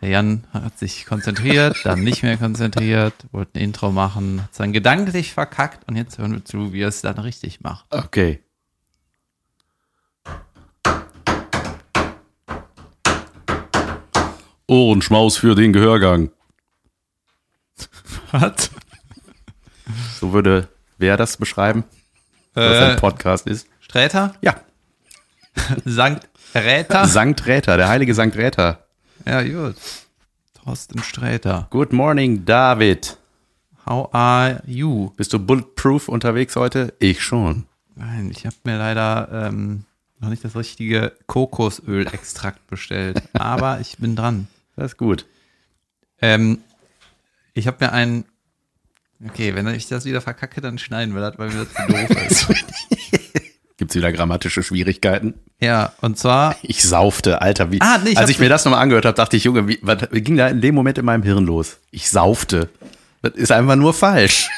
Der Jan hat sich konzentriert, dann nicht mehr konzentriert, wollte ein Intro machen, hat sein gedanklich verkackt und jetzt hören wir zu, wie er es dann richtig macht. Okay. Ohrenschmaus für den Gehörgang. Was? So würde wer das beschreiben, was Äh, ein Podcast ist. Sträter? Ja, Sankt Räter? Sankt Räter, der heilige Sankt Räter. Ja, gut. Thorsten Sträter. Good morning, David. How are you? Bist du bulletproof unterwegs heute? Ich schon. Nein, ich habe mir leider ähm, noch nicht das richtige Kokosölextrakt bestellt, aber ich bin dran. Das ist gut. Ähm, ich habe mir einen. Okay, wenn ich das wieder verkacke, dann schneiden wir das, weil mir das zu doof ist. Gibt's wieder grammatische Schwierigkeiten? Ja, und zwar, Ich saufte, Alter. Wie, Ah, nee, ich als ich mir das nochmal angehört habe, dachte ich, Junge, wie, was ging da in dem Moment in meinem Hirn los? Ich saufte. Das ist einfach nur falsch.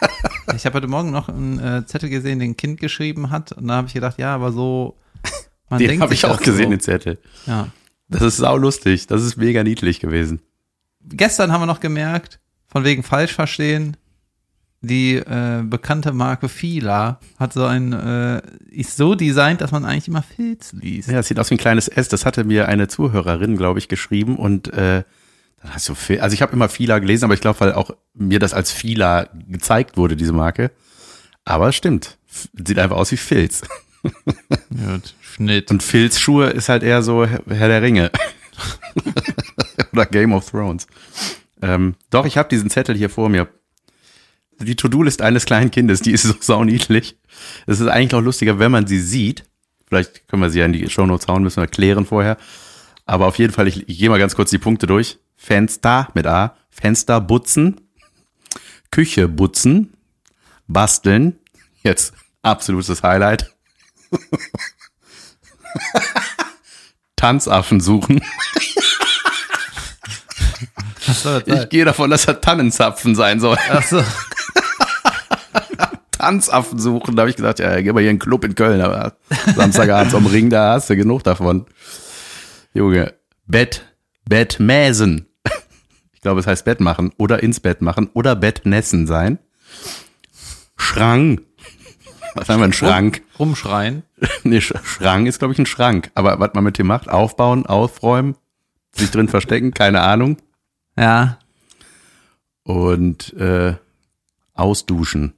ich habe heute Morgen noch einen äh, Zettel gesehen, den ein Kind geschrieben hat. Und da habe ich gedacht, ja, aber so. Man Den habe ich auch gesehen, So. den Zettel. Ja. Das ist saulustig. Das ist mega niedlich gewesen. Gestern haben wir noch gemerkt, von wegen falsch verstehen, die äh, bekannte Marke Fila hat so ein, äh, ist so designt, dass man eigentlich immer Filz liest. Ja, das sieht aus wie ein kleines S. Das hatte mir eine Zuhörerin, glaube ich, geschrieben. Und äh, dann hast du viel, also ich habe immer Fila gelesen, aber ich glaube, weil auch mir das als Fila gezeigt wurde, diese Marke. Aber es stimmt. Sieht einfach aus wie Filz. Gut, Schnitt. Und Filzschuhe ist halt eher so Herr Herr der Ringe. Oder Game of Thrones. Ähm, doch, ich habe diesen Zettel hier vor mir. Die To-Do-List eines kleinen Kindes, die ist so sauniedlich. Es ist eigentlich noch lustiger, wenn man sie sieht. Vielleicht können wir sie ja in die Shownotes hauen, müssen wir klären vorher. Aber auf jeden Fall, ich, ich gehe mal ganz kurz die Punkte durch. Fenster mit A, Fenster putzen, Küche putzen, basteln. Jetzt absolutes Highlight. Tanzaffen suchen. Ich gehe davon, dass er Tannenzapfen sein soll. Ach so. Tanzaffen suchen. Da habe ich gesagt, ja, geh mal hier in einen Club in Köln, aber Samstagabends am Ring, da hast du genug davon. Junge, Bett, Bettmäsen. Ich glaube, es heißt Bett machen oder ins Bett machen oder Bettnässen sein. Schrank. Was haben wir, ein Schrank? Rumschreien. Nee, Sch Schrank ist, glaube ich, ein Schrank. Aber was man mit dem macht, aufbauen, aufräumen, sich drin verstecken, keine Ahnung. Ja. Und äh, ausduschen.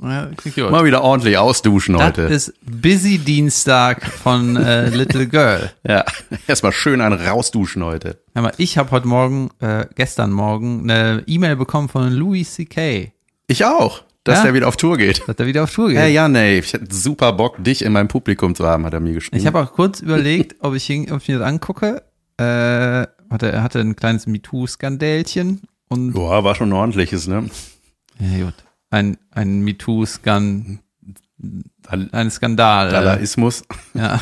Ja. Mal wieder ordentlich ausduschen Das heute. ist Busy Dienstag von äh, Little Girl. Ja, erstmal schön ein rausduschen heute. Hör mal, ich habe heute Morgen, äh, gestern Morgen, eine E-Mail bekommen von Louis C.K., Ich auch, dass Ja? der wieder auf Tour geht. dass er wieder auf Tour geht. Hey, ja, nee, ich hätte super Bock, dich in meinem Publikum zu haben, hat er mir geschrieben. Ich habe auch kurz überlegt, ob ich, ihn, ob ich mir das angucke. Äh, hatte, er hatte ein kleines MeToo-Skandälchen und Boah, war schon ein ordentliches, ne? ja, gut, ein, ein MeToo-Skan, ein Skandal. Dadaismus. ja.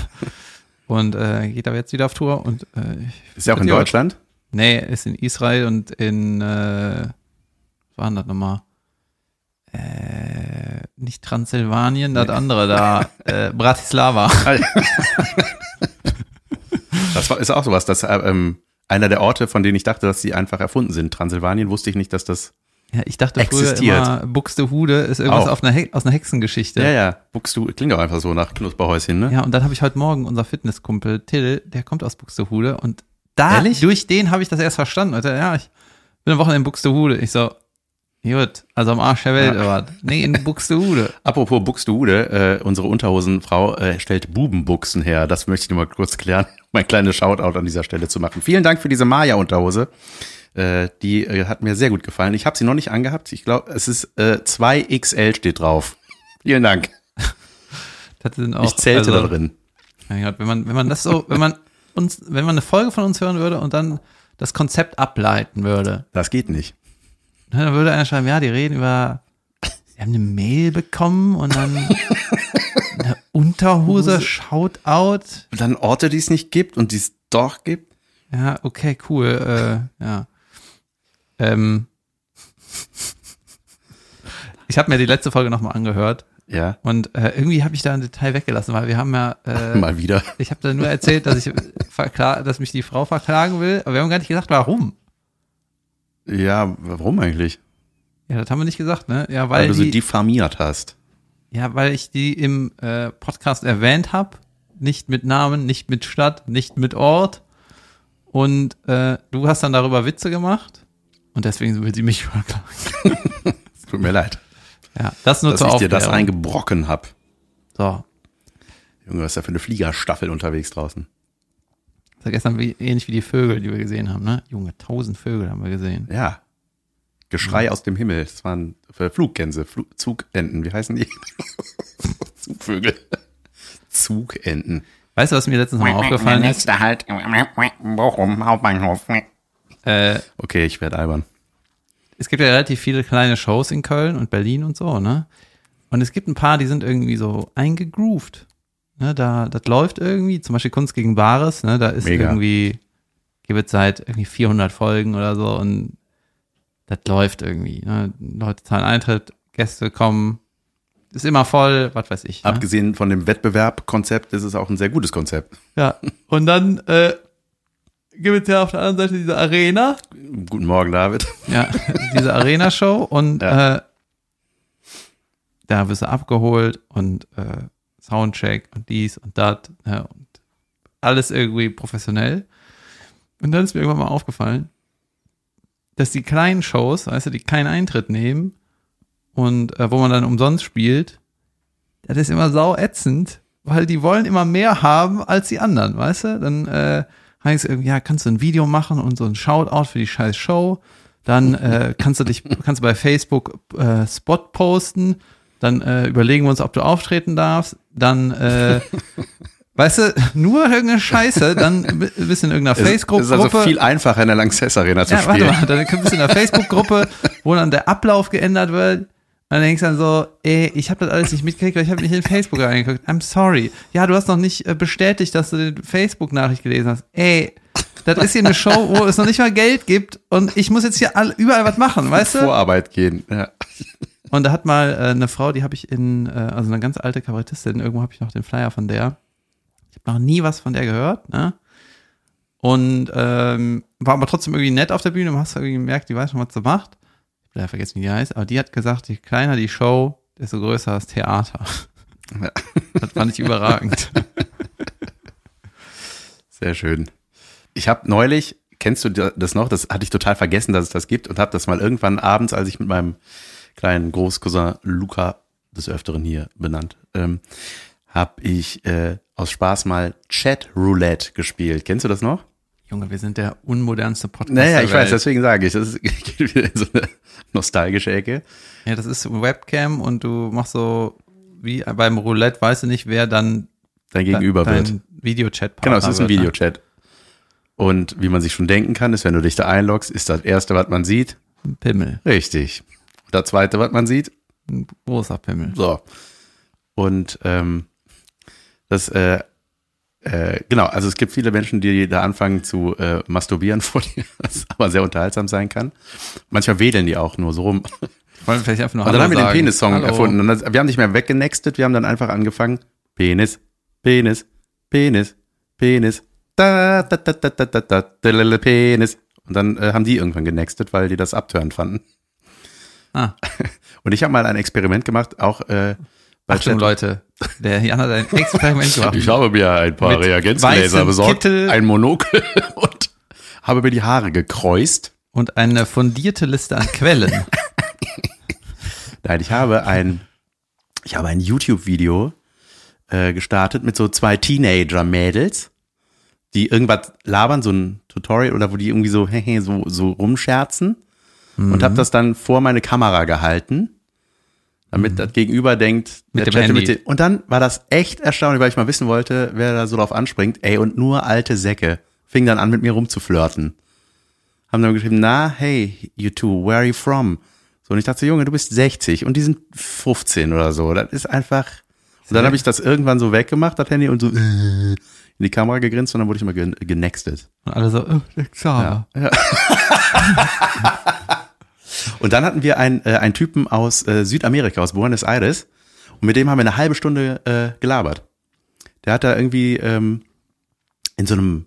Und äh, geht aber jetzt wieder auf Tour und äh, Ist ja auch in. Deutschland? nee, ist in Israel und in äh, was war denn das nochmal? Äh, nicht Transsilvanien, das andere da, äh, Bratislava. Das war, ist auch sowas, dass äh, ähm, einer der Orte, von denen ich dachte, dass sie einfach erfunden sind. Transsilvanien wusste ich nicht, dass das. Ja, ich dachte Existiert. früher immer, Buxtehude ist irgendwas auf einer He aus einer Hexengeschichte. Ja, ja, Buxtehude, klingt auch einfach so nach Knusperhäuschen, ne? Ja, und dann habe ich heute Morgen unser Fitnesskumpel Till, der kommt aus Buxtehude und da Ehrlich? durch den habe ich das erst verstanden. Und ja, ich bin am Wochenende in Buxtehude. Ich so, gut, also am Arsch der Welt, Ja. aber nee, in Buxtehude. Apropos Buxtehude, äh, unsere Unterhosenfrau äh, stellt Bubenbuchsen her. Das möchte ich nur mal kurz klären, um ein kleines Shoutout an dieser Stelle zu machen. Vielen Dank für diese Maya-Unterhose. Äh, die äh, hat mir sehr gut gefallen. Ich habe sie noch nicht angehabt. Ich glaube, es ist äh, 2XL steht drauf. Vielen Dank. Auch, Ich zählte also, da drin. Mein Gott, wenn man, wenn man das so, wenn man uns, wenn man eine Folge von uns hören würde und dann das Konzept ableiten würde, Das geht nicht. dann würde einer schreiben, ja, die reden über, sie haben eine Mail bekommen und dann eine Unterhose, Shoutout. Und dann Orte, die es nicht gibt und die es doch gibt. Ja, okay, cool. Äh, ja. Ähm, ich habe mir die letzte Folge nochmal angehört. Ja, Und äh, irgendwie habe ich da ein Detail weggelassen, weil wir haben ja, äh, mal wieder. ich habe da nur erzählt, dass ich verkla dass mich die Frau verklagen will, aber wir haben gar nicht gesagt, warum. Ja, warum eigentlich? Ja, das haben wir nicht gesagt, ne? Ja, Weil, weil, du sie die, diffamiert hast. ja, weil ich die im äh, Podcast erwähnt habe, nicht mit Namen, nicht mit Stadt, nicht mit Ort. Und äh, du hast dann darüber Witze gemacht und deswegen will sie mich verklagen. Tut mir leid, Ja, das nur dass zur ich dir das eingebrocken hab. So, Junge, was ist da für eine Fliegerstaffel unterwegs draußen? das war gestern wie, ähnlich wie die Vögel, die wir gesehen haben, ne? Junge, tausend Vögel haben wir gesehen. Ja. Geschrei aus dem Himmel. Das waren äh, Fluggänse, Flu Zugenten. Wie heißen die? Zugvögel. Zugenten. Weißt du, was mir letztens mal aufgefallen ist? Nächster Halt, Bochum, Hauptbahnhof. Äh, Okay, ich werde albern. es gibt ja relativ viele kleine Shows in Köln und Berlin und so, ne? Und es gibt ein paar, die sind irgendwie so eingegroovt. Ne, da, das läuft irgendwie, zum Beispiel Kunst gegen Bares, ne, da ist Mega. irgendwie, gibt es seit irgendwie 400 Folgen oder so und das läuft irgendwie, ne? Leute zahlen Eintritt, Gäste kommen, ist immer voll, was weiß ich. Ne? Abgesehen von dem Wettbewerbkonzept ist es auch ein sehr gutes Konzept. Ja, und dann äh, gibt es ja auf der anderen Seite diese Arena, Guten Morgen, David. Ja, diese Arena-Show und Ja. äh, da wirst du abgeholt und äh, Soundcheck und dies und das ja, und alles irgendwie professionell. Und dann ist mir irgendwann mal aufgefallen, dass die kleinen Shows, weißt du, die keinen Eintritt nehmen und äh, wo man dann umsonst spielt, das ist immer sau ätzend, weil die wollen immer mehr haben als die anderen, weißt du? Dann äh, heißt irgendwie, ja, kannst du ein Video machen und so ein Shoutout für die scheiß Show. Dann äh, kannst du dich, kannst du bei Facebook äh, Spot posten. Dann äh, überlegen wir uns, ob du auftreten darfst. Dann, äh, weißt du, nur irgendeine Scheiße. Dann bist du in irgendeiner Es ist Facebook-Gruppe. also viel einfacher in der Lanxess Arena zu Ja, warte spielen. mal, dann bist du in der Facebook-Gruppe, wo dann der Ablauf geändert wird. Und dann denkst du dann so, ey, ich habe das alles nicht mitgekriegt, weil ich habe nicht in Facebook reingeguckt. I'm sorry. Ja, du hast noch nicht äh, bestätigt, dass du die Facebook-Nachricht gelesen hast. Ey, das ist hier eine Show, wo es noch nicht mal Geld gibt und ich muss jetzt hier all, überall was machen, weißt du? Vorarbeit gehen. Ja. Und da hat mal äh, eine Frau, die habe ich in, äh, also eine ganz alte Kabarettistin, irgendwo habe ich noch den Flyer von der. Ich habe noch nie was von der gehört, ne? Und ähm, war aber trotzdem irgendwie nett auf der Bühne, man hast irgendwie gemerkt, die weiß schon, was sie macht. Leider vergessen, wie die heißt, aber die hat gesagt, je kleiner die Show, desto größer das Theater. Ja. Das fand ich überragend. Sehr schön. Ich habe neulich, kennst du das noch? Das hatte ich total vergessen, dass es das gibt und habe das mal irgendwann abends, als ich mit meinem kleinen Großcousin Luca des Öfteren hier benannt, ähm, habe ich äh, aus Spaß mal Chat Roulette gespielt. Kennst du das noch? Junge, wir sind der unmodernste Podcast. Naja, ich weiß, deswegen sage ich, das ist, geht wieder in so eine nostalgische Ecke. Ja, das ist Webcam und du machst so, wie beim Roulette, weißt du nicht, wer dann Dein Gegenüber dein wird. Videochat Genau, es ist ein ne? Videochat. Und wie man sich schon denken kann, ist, wenn du dich da einloggst, ist das erste, was man sieht, Ein Pimmel. richtig. Und das zweite, was man sieht, Ein großer Pimmel. So. Und ähm, das, äh, äh, genau, also es gibt viele Menschen, die da anfangen zu äh, masturbieren vor dir, was aber sehr unterhaltsam sein kann. Manchmal wedeln die auch nur so rum. Wollen wir vielleicht einfach nur Und dann haben wir den? Penis-Song erfunden. Und das, wir haben nicht mehr weggenextet, wir haben dann einfach angefangen. Penis, Penis, Penis, Penis, da, da, da, da, da, da, da, da, da, da, Penis. Und dann äh, haben die irgendwann genextet, weil die das abtörend fanden. Ah, Und ich habe mal ein Experiment gemacht, auch äh, Achtung, Leute. Der Jan hat ein Experiment gemacht. Ich habe mir ein paar Reagenzgläser besorgt, Kittel. ein Monokel und habe mir die Haare gekreuzt. Und eine fundierte Liste an Quellen. Nein, ich habe ein, ich habe ein YouTube-Video äh, gestartet mit so zwei Teenager-Mädels, die irgendwas labern, so ein Tutorial oder wo die irgendwie so, hehe, so, so rumscherzen und habe das dann vor meine Kamera gehalten, damit das Gegenüber denkt, Mit der dem Handy. den- und dann war das echt erstaunlich, weil ich mal wissen wollte, wer da so drauf anspringt. Ey, und nur alte Säcke fing dann an, mit mir rumzuflirten. Haben dann geschrieben, na, hey, you two, where are you from? So, und ich dachte, so, Junge, du bist 60 und die sind 15 oder so. Das ist einfach. Und dann habe ich das irgendwann so weggemacht, das Handy, und so in die Kamera gegrinst und dann wurde ich mal gen genextet. Und alle so, oh, der Xaver. Und dann hatten wir einen, äh, einen Typen aus äh, Südamerika, aus Buenos Aires. Und mit dem haben wir eine halbe Stunde äh, gelabert. Der hat da irgendwie ähm, in so einem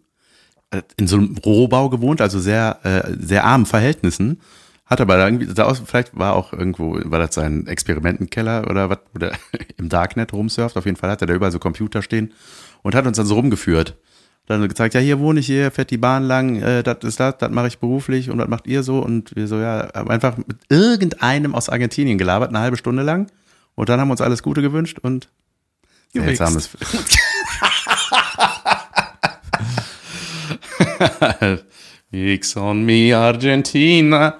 äh, in so einem Rohbau gewohnt, also sehr äh, sehr armen Verhältnissen. Hat aber da irgendwie, da aus, vielleicht war auch irgendwo, war das sein Experimentenkeller oder was, oder im Darknet rumsurft. Auf jeden Fall hat er da überall so Computer stehen und hat uns dann so rumgeführt. Dann gezeigt, ja, hier wohne ich, hier fährt die Bahn lang, äh, das ist das, das mache ich beruflich und was macht ihr so? Und wir so, ja, haben einfach mit irgendeinem aus Argentinien gelabert, eine halbe Stunde lang. Und dann haben wir uns alles Gute gewünscht und Gewichst. seltsames. X on me, Argentina.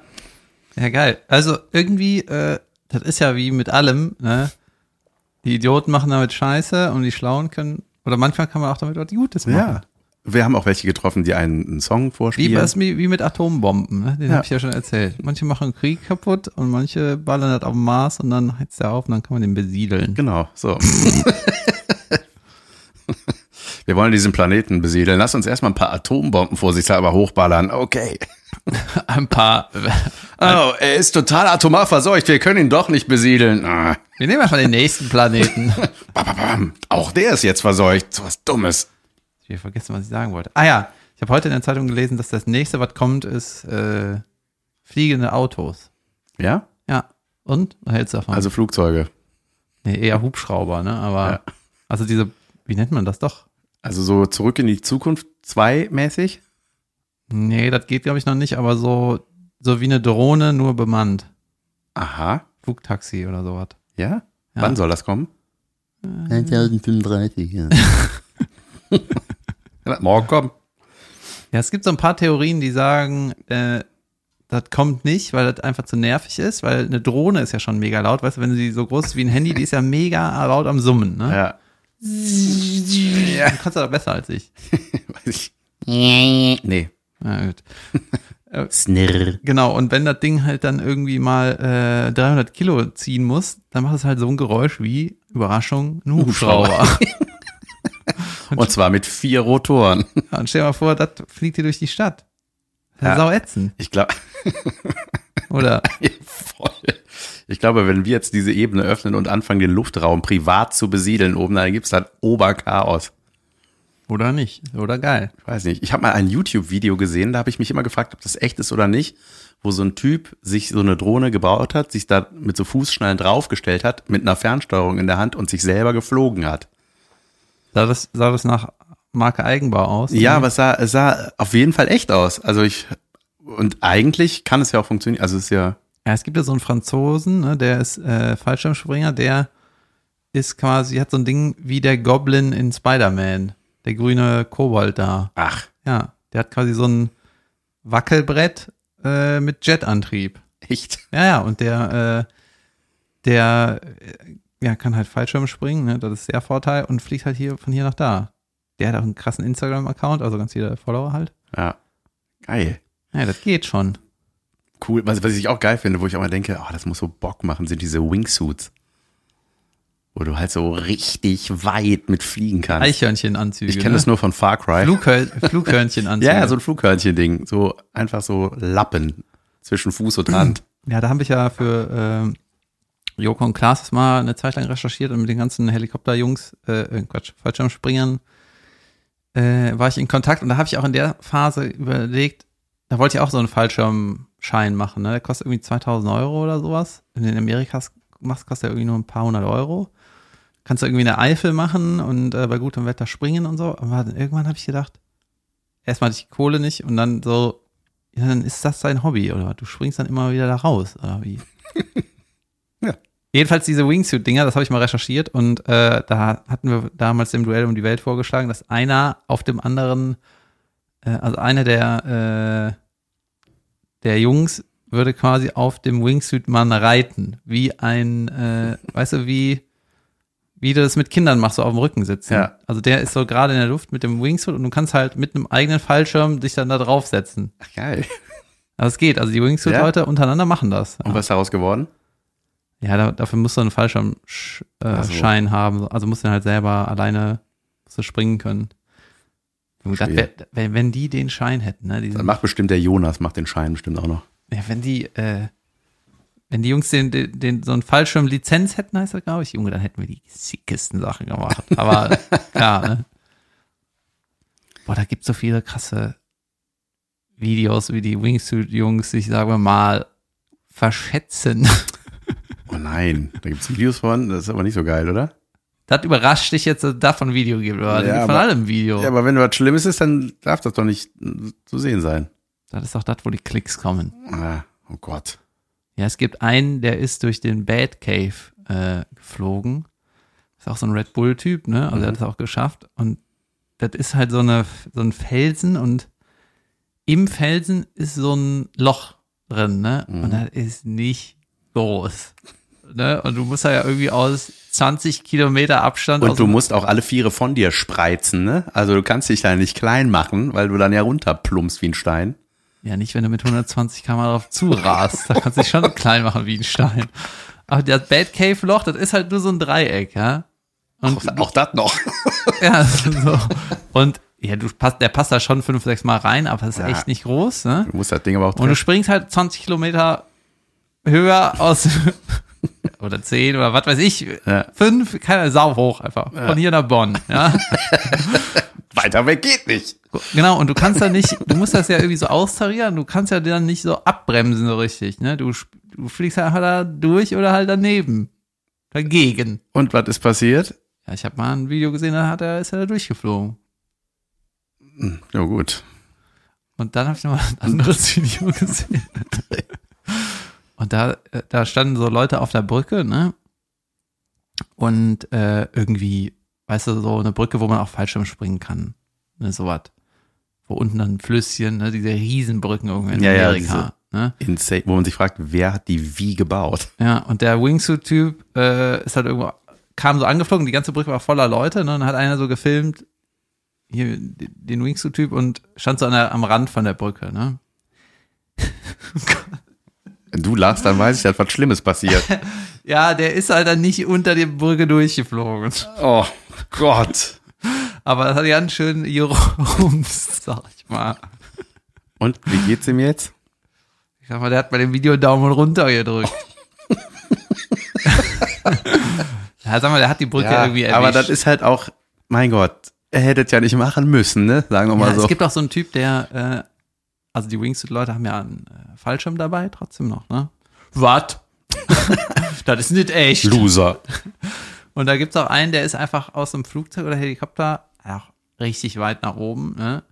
Ja, geil. Also irgendwie, äh, das ist ja wie mit allem, ne? Die Idioten machen damit Scheiße und die Schlauen können, oder manchmal kann man auch damit was Gutes machen. Ja. Wir haben auch welche getroffen, die einen, einen Song vorspielen. wie, wie mit Atombomben, ne? den Ja. hab ich ja schon erzählt. Manche machen Krieg kaputt und manche ballern das auf den Mars und dann heizt er auf und dann kann man den besiedeln. Genau, so. Wir wollen diesen Planeten besiedeln. Lass uns erstmal ein paar Atombomben vorsichtshalber hochballern. Okay. Ein paar. Oh, er ist total atomar verseucht. Wir können ihn doch nicht besiedeln. Ah. Wir nehmen einfach den nächsten Planeten. Auch der ist jetzt verseucht. So was Dummes. Ich habe vergessen, was ich sagen wollte. Ah ja, ich habe heute in der Zeitung gelesen, dass das nächste, was kommt, ist äh, fliegende Autos. Ja? Ja. Und? Was hältst du davon? Also Flugzeuge. nee, eher Hubschrauber, ne? Aber Ja. also diese, wie nennt man das doch? Also so zurück in die Zukunft 2 mäßig. Nee, das geht, glaube ich, noch nicht, aber so, so wie eine Drohne, nur bemannt. Aha. Flugtaxi oder sowas. Ja? Ja. Wann soll das kommen? 2035, ja. Ja, morgen kommen. Ja, es gibt so ein paar Theorien, die sagen, äh, das kommt nicht, weil das einfach zu nervig ist, weil eine Drohne ist ja schon mega laut. Weißt du, wenn sie so groß ist wie ein Handy, die ist ja mega laut am Summen. Ne? Ja. Du kannst das besser als ich. Weiß ich. Nee. Na gut. Snirr. Genau, und wenn das Ding halt dann irgendwie mal äh, 300 Kilo ziehen muss, dann macht es halt so ein Geräusch wie, Überraschung, ein Hubschrauber. Und zwar mit vier Rotoren. Ja, und stell dir mal vor, das fliegt hier durch die Stadt. Ja. sau ätzend, Ich glaube, oder? voll. Ich glaube, wenn wir jetzt diese Ebene öffnen und anfangen, den Luftraum privat zu besiedeln oben, dann gibt's dann Oberchaos. Oder nicht? Oder geil. Ich weiß nicht. Ich habe mal ein YouTube-Video gesehen, da habe ich mich immer gefragt, ob das echt ist oder nicht, wo so ein Typ sich so eine Drohne gebaut hat, sich da mit so Fußschnallen draufgestellt hat, mit einer Fernsteuerung in der Hand und sich selber geflogen hat. Sah das, sah das nach Marke Eigenbau aus? Ja, aber es sah, es sah auf jeden Fall echt aus. Also ich, und eigentlich kann es ja auch funktionieren. Also es ist ja, Ja, es gibt ja so einen Franzosen, ne, der ist äh, Fallschirmspringer, der ist quasi, hat so ein Ding wie der Goblin in Spider-Man. Der grüne Kobold da. ach, Ja, der hat quasi so ein Wackelbrett äh, mit Jetantrieb. echt. Ja, ja, und der, äh, der äh, ja, kann halt Fallschirm springen, ne? das ist der Vorteil, und fliegt halt hier von hier nach da. Der hat auch einen krassen Instagram-Account, also ganz viele Follower halt. Ja. Geil. Ja, das geht schon. Cool. Was, was ich auch geil finde, wo ich auch mal denke, oh, das muss so Bock machen, sind diese Wingsuits. Wo du halt so richtig weit mit fliegen kannst. Eichhörnchenanzüge. ich kenne ne? das nur von Far Cry. Flughör Flughörnchenanzüge. ja, so ein Flughörnchen-Ding. So einfach so Lappen zwischen Fuß und Hand. Ja, da habe ich ja für ähm, Joko und Klaas mal eine Zeit lang recherchiert und mit den ganzen Helikopterjungs, äh, äh, Quatsch, Fallschirmspringern, äh, war ich in Kontakt und da habe ich auch in der Phase überlegt, da wollte ich auch so einen Fallschirmschein machen, ne? Der kostet irgendwie 2000 Euro oder sowas. In Amerika machst, kostet der irgendwie nur ein paar hundert Euro. Kannst du irgendwie eine Eifel machen und äh, bei gutem Wetter springen und so. Aber irgendwann habe ich gedacht, erstmal hatte ich die Kohle nicht und dann so, ja, dann ist das dein Hobby, oder? Du springst dann immer wieder da raus, oder wie? Ja. Jedenfalls diese Wingsuit-Dinger, das habe ich mal recherchiert und äh, da hatten wir damals im Duell um die Welt vorgeschlagen, dass einer auf dem anderen, äh, also einer der, äh, der Jungs würde quasi auf dem Wingsuit-Mann reiten, wie ein, äh, weißt du, wie, wie du das mit Kindern machst, so auf dem Rücken sitzen. Ja. Also der ist so gerade in der Luft mit dem Wingsuit und du kannst halt mit einem eigenen Fallschirm dich dann da draufsetzen. Ach, geil. Aber es geht, also die Wingsuit-Leute untereinander machen das. Und was ist daraus geworden? Ja, da, dafür musst du einen Fallschirmschein äh, so. Haben. Also musst du halt selber alleine musst du springen können. Wär, wenn, wenn die den Schein hätten, ne? Dann macht bestimmt der Jonas, macht den Schein bestimmt auch noch. ja, wenn die, äh, Wenn die Jungs den, den, den so einen Fallschirm-Lizenz hätten, heißt das, glaube ich, Junge, dann hätten wir die sickesten Sachen gemacht. Aber klar, ne? Boah, da gibt's so viele krasse Videos, wie die Wingsuit-Jungs sich, sagen wir mal, verschätzen. Nein, da gibt's Videos von, das ist aber nicht so geil, oder? Das überrascht dich jetzt, dass es davon Video gibt, oder? Ja, von aber- allem Video. Ja, aber wenn was Schlimmes ist, dann darf das doch nicht zu sehen sein. Das ist doch das, wo die Klicks kommen. Ah, oh Gott. Ja, es gibt einen, der ist durch den Bad Cave äh, geflogen. Ist auch so ein Red Bull-Typ, ne? Also er hat es auch geschafft. Und das ist halt so, eine, so ein Felsen und im Felsen ist so ein Loch drin, ne? Und das ist nicht groß. Ne? Und du musst da ja irgendwie aus 20 Kilometer Abstand Und du musst auch alle Viere von dir spreizen, ne? Also du kannst dich da nicht klein machen, weil du dann ja runterplumpst wie ein Stein. Ja, nicht, wenn du mit 120 km drauf zurast. Da kannst du dich schon klein machen wie ein Stein. Aber das Bad Cave Loch, das ist halt nur so ein Dreieck, ja? Und Auch, auch das noch. Ja, so. Und ja, du passt, der passt da schon fünf, sechs Mal rein, aber es ist Ja. echt nicht groß, ne? Du musst das Ding aber auch Und du treffen. springst halt 20 Kilometer höher aus oder 10 oder was weiß ich, Ja. fünf, keine Sau hoch einfach. Von hier nach Bonn, ja. Weiter weg geht nicht. Genau, und du kannst da nicht, du musst das ja irgendwie so austarieren, du kannst ja dann nicht so abbremsen so richtig, ne? Du, du fliegst halt einfach da durch oder halt daneben. Dagegen. Und was ist passiert? Ja, ich habe mal ein Video gesehen, da hat er, ist er da durchgeflogen. Ja gut. Und dann habe ich noch mal ein anderes Video gesehen. Und da, äh, da standen so Leute auf der Brücke, ne? Und äh, irgendwie, weißt du, so eine Brücke, wo man auch Fallschirm springen kann. Ne, sowas. Wo unten dann ein Flüsschen, ne, diese Riesenbrücken irgendwie in Ja, ja, Amerika. ne? Insane, wo man sich fragt, wer hat die wie gebaut? Ja, und der Wingsuit-Typ äh, ist halt irgendwo, kam so angeflogen, die ganze Brücke war voller Leute, ne? Und dann hat einer so gefilmt, hier den Wingsuit-Typ und stand so an der, am Rand von der Brücke, ne? Wenn du lachst, dann weiß ich, dass was Schlimmes passiert. Ja, der ist halt dann nicht unter die Brücke durchgeflogen. Oh Gott. Aber das hat ganz schön gerumst, sag ich mal. Und wie geht's ihm jetzt? Ich sag mal, der hat bei dem Video Daumen runter gedrückt. ja, sag mal, der hat die Brücke irgendwie erwischt. aber das ist halt auch, mein Gott, er hätte es ja nicht machen müssen, ne? Sagen wir mal ja, so. Es gibt auch so einen Typ, der, äh, also die Wingsuit-Leute haben ja einen äh, Fallschirm dabei, trotzdem noch, ne? Was? das ist nicht echt. Loser. Und da gibt's auch einen, der ist einfach aus dem Flugzeug oder Helikopter, auch richtig weit nach oben, ne?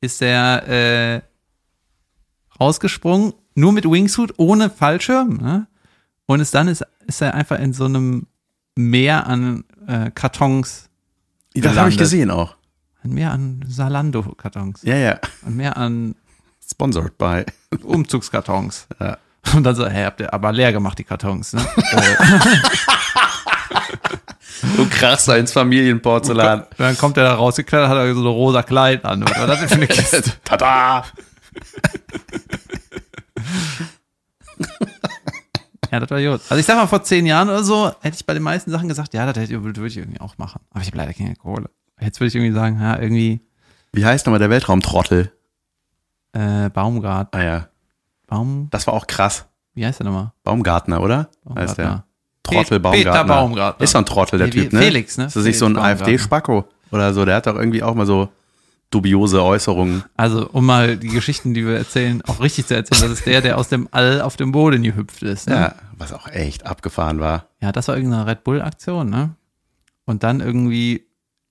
Ist der äh, rausgesprungen, nur mit Wingsuit, ohne Fallschirm, ne? Und ist dann ist, ist er einfach in so einem Meer an äh, Kartons, Das habe Gelandet. ich gesehen auch. ein Meer an Salando-Kartons, Ja, ja. ein Meer an Sponsored by. Umzugskartons. Ja. Und dann so, hey, habt ihr aber leer gemacht, die Kartons, ne? Du krachst ins Familienporzellan. Und dann kommt er da rausgeklettert, hat er so ein rosa Kleid an. Was war das denn für eine Kiste? Tada! Ja, das war gut. Also ich sag mal, vor zehn Jahren oder so hätte ich bei den meisten Sachen gesagt, ja, das hätte würde ich irgendwie auch machen. Aber ich habe leider keine Kohle. Jetzt würde ich irgendwie sagen, ja, irgendwie Wie heißt nochmal der Weltraumtrottel? Äh, Baumgart. Ah ja, Baum, das war auch krass. wie heißt der nochmal? Baumgartner, oder? Heißt der. Baumgartner. Trottel Baumgartner. Peter Baumgartner. Ist doch ein Trottel, der Typ, ne? Felix, ne? Ist das nicht so ein Baumgartner. AfD-Spacko oder so? Der hat doch irgendwie auch mal so dubiose Äußerungen. Also, um mal die Geschichten, die wir erzählen, auch richtig zu erzählen, das ist der, der aus dem All auf dem Boden gehüpft ist. Ne? Ja, was auch echt abgefahren war. Ja, das war irgendeine Red Bull-Aktion, ne? Und dann irgendwie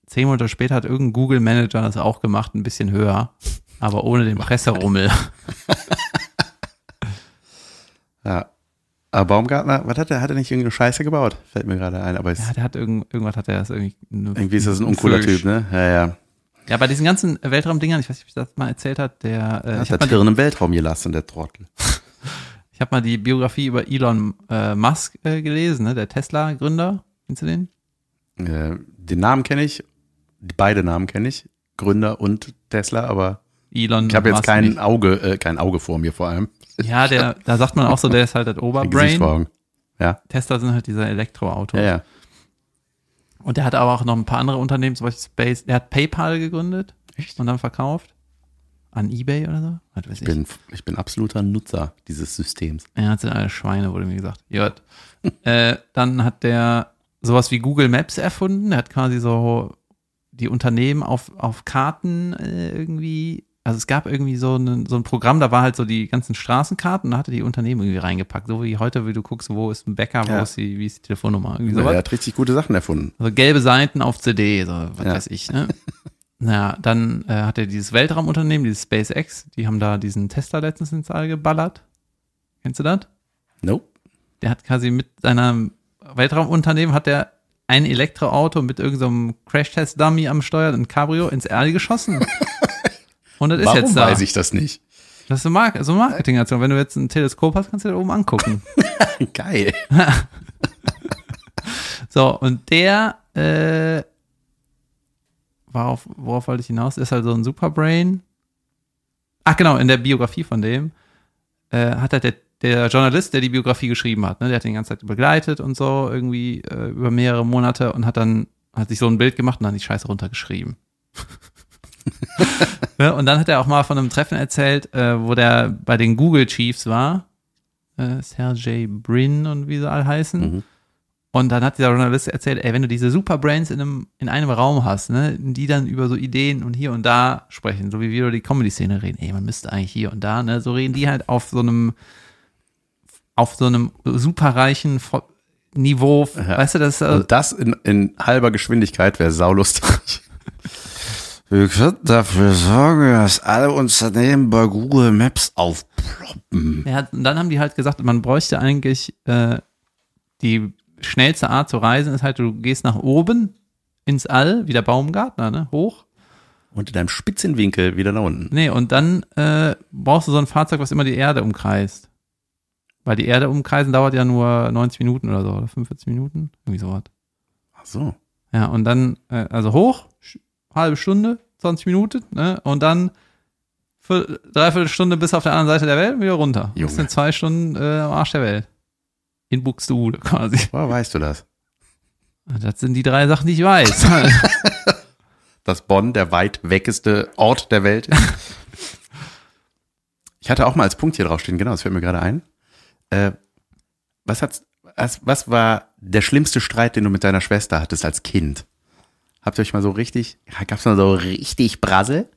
zehn Monate später hat irgendein Google-Manager das auch gemacht, ein bisschen höher, aber ohne den Presserummel. Ja. Aber Baumgartner, was hat er? Hat er nicht irgendeine Scheiße gebaut? Fällt mir gerade ein, aber Ja, der hat irgend, irgendwas hat er das irgendwie. irgendwie ist das ein uncooler. Typ, ne? Ja, ja. Ja, bei diesen ganzen Weltraumdingern, ich weiß nicht, ob ich das mal erzählt hat, der, äh, Hat ich der habe Tirn im Weltraum gelassen, der Trottel. ich hab mal die Biografie über Elon äh, Musk äh, gelesen, ne? der Tesla-Gründer. Kennst du den? Äh, den Namen kenne ich, beide Namen kenne ich, Gründer und Tesla, aber Elon ich habe jetzt kein nicht. Auge, äh, kein Auge vor mir vor allem. Ja, der, da sagt man auch so, der ist halt das Oberbrain. Ja, Tesla sind halt diese Elektroautos. ja, ja. Und der hat aber auch noch ein paar andere Unternehmen, zum Beispiel Space, der hat PayPal gegründet Echt? und dann verkauft. an Ebay oder so. Was weiß Ich bin, ich bin absoluter Nutzer dieses Systems. Er hat sind alle Schweine, wurde mir gesagt. Jut. äh, dann hat der sowas wie Google Maps erfunden. Er hat quasi so die Unternehmen auf, auf Karten äh, irgendwie. Also es gab irgendwie so, eine, so ein Programm, da war halt so die ganzen Straßenkarten und da hatte die Unternehmen irgendwie reingepackt. So wie heute, wie du guckst, wo ist ein Bäcker, wo Ja. ist die, wie ist die Telefonnummer? Irgendwie Ja, sowas. er hat richtig gute Sachen erfunden. Also gelbe Seiten auf CD, so was Ja. weiß ich, ne? naja, dann äh, hat er dieses Weltraumunternehmen, dieses SpaceX, die haben da diesen Tesla letztens ins All geballert. Kennst du das? Nope. Der hat quasi mit seinem Weltraumunternehmen hat er ein Elektroauto mit irgendeinem Crash-Test-Dummy am Steuer, ein Cabrio, ins All geschossen. Und das ist Warum jetzt da. weiß ich das nicht? Das ist so, Mar so Marketingaktion. Wenn du jetzt ein Teleskop hast, kannst du da oben angucken. Geil. So, und der, äh, worauf, worauf wollte ich hinaus? Ist halt so ein Superbrain. Ach genau, in der Biografie von dem äh, hat halt der, der Journalist, der die Biografie geschrieben hat, ne, der hat den die ganze Zeit begleitet und so irgendwie äh, über mehrere Monate und hat dann hat sich so ein Bild gemacht und dann die Scheiße runtergeschrieben. ja, und dann hat er auch mal von einem Treffen erzählt, äh, wo der bei den Google Chiefs war, äh, Sergey Brin und wie sie all heißen. Mhm. Und dann hat dieser Journalist erzählt, ey, wenn du diese Superbrains in einem, in einem Raum hast, ne, die dann über so Ideen und hier und da sprechen, so wie wir über die Comedy-Szene reden, ey, man müsste eigentlich hier und da, ne, so reden die halt auf so einem, auf so einem superreichen Niveau, weißt du, das, äh, Und das in, in halber Geschwindigkeit wäre saulustig. Wir könnten dafür sorgen, dass alle Unternehmen bei Google Maps aufploppen. Ja, und dann haben die halt gesagt, man bräuchte eigentlich äh, die schnellste Art zu reisen, ist halt, du gehst nach oben ins All, wie der Baumgartner, ne, hoch. Und in einem Spitzenwinkel wieder nach unten. Nee, und dann äh, brauchst du so ein Fahrzeug, was immer die Erde umkreist. Weil die Erde umkreisen dauert ja nur 90 Minuten oder so, oder 45 Minuten, irgendwie sowas. Ach so. Ja, und dann, äh, also hoch, halbe Stunde, 20 Minuten, ne? Und dann für dreiviertel Stunde bis auf der anderen Seite der Welt und wieder runter. Junge. Das sind zwei Stunden äh, am Arsch der Welt. In Buxtehude quasi. Woher weißt du das? Das sind die drei Sachen, die ich weiß. Dass Bonn der weit weggeste Ort der Welt ist. ich hatte auch mal als Punkt hier draufstehen, genau, das fällt mir gerade ein. Äh, was, hat's, was, was war der schlimmste Streit, den du mit deiner Schwester hattest als Kind? Habt ihr euch mal so richtig, gab's mal so richtig Brassel?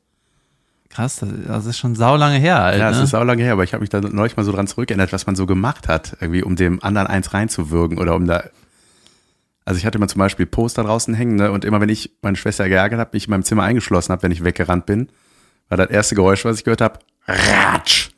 Krass, das, das ist schon saulange her, halt, Ja, es ne? ist auch lange her, aber ich habe mich da neulich mal so dran zurückerinnert, was man so gemacht hat, irgendwie, um dem anderen eins reinzuwürgen oder um da. Also ich hatte mal zum Beispiel Poster draußen hängen, ne, und immer wenn ich meine Schwester geärgert habe, mich in meinem Zimmer eingeschlossen habe, wenn ich weggerannt bin, war das erste Geräusch, was ich gehört habe, Ratsch!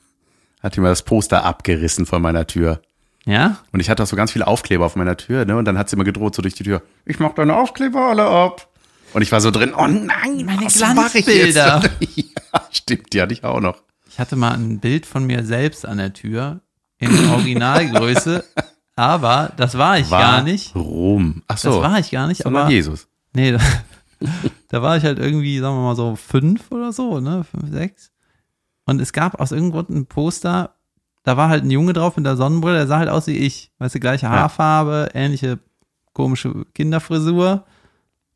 Hat die mal das Poster abgerissen von meiner Tür. Ja? Und ich hatte auch so ganz viele Aufkleber auf meiner Tür, ne? Und dann hat sie immer gedroht, so durch die Tür, ich mach deine Aufkleber alle ab. Und ich war so drin, oh nein, Meine was mach ich jetzt? Glanzbilder. ja, stimmt, die hatte ich auch noch. Ich hatte mal ein Bild von mir selbst an der Tür in Originalgröße, aber das war ich War gar nicht. Rom. Ach Das so. war ich gar nicht, sondern aber Jesus. nee, da, da war ich halt irgendwie, sagen wir mal so fünf oder so, ne, fünf, sechs. Und es gab aus irgendeinem Grund ein Poster, da war halt ein Junge drauf mit der Sonnenbrille, der sah halt aus wie ich, weißt du, gleiche Haarfarbe, ähnliche komische Kinderfrisur.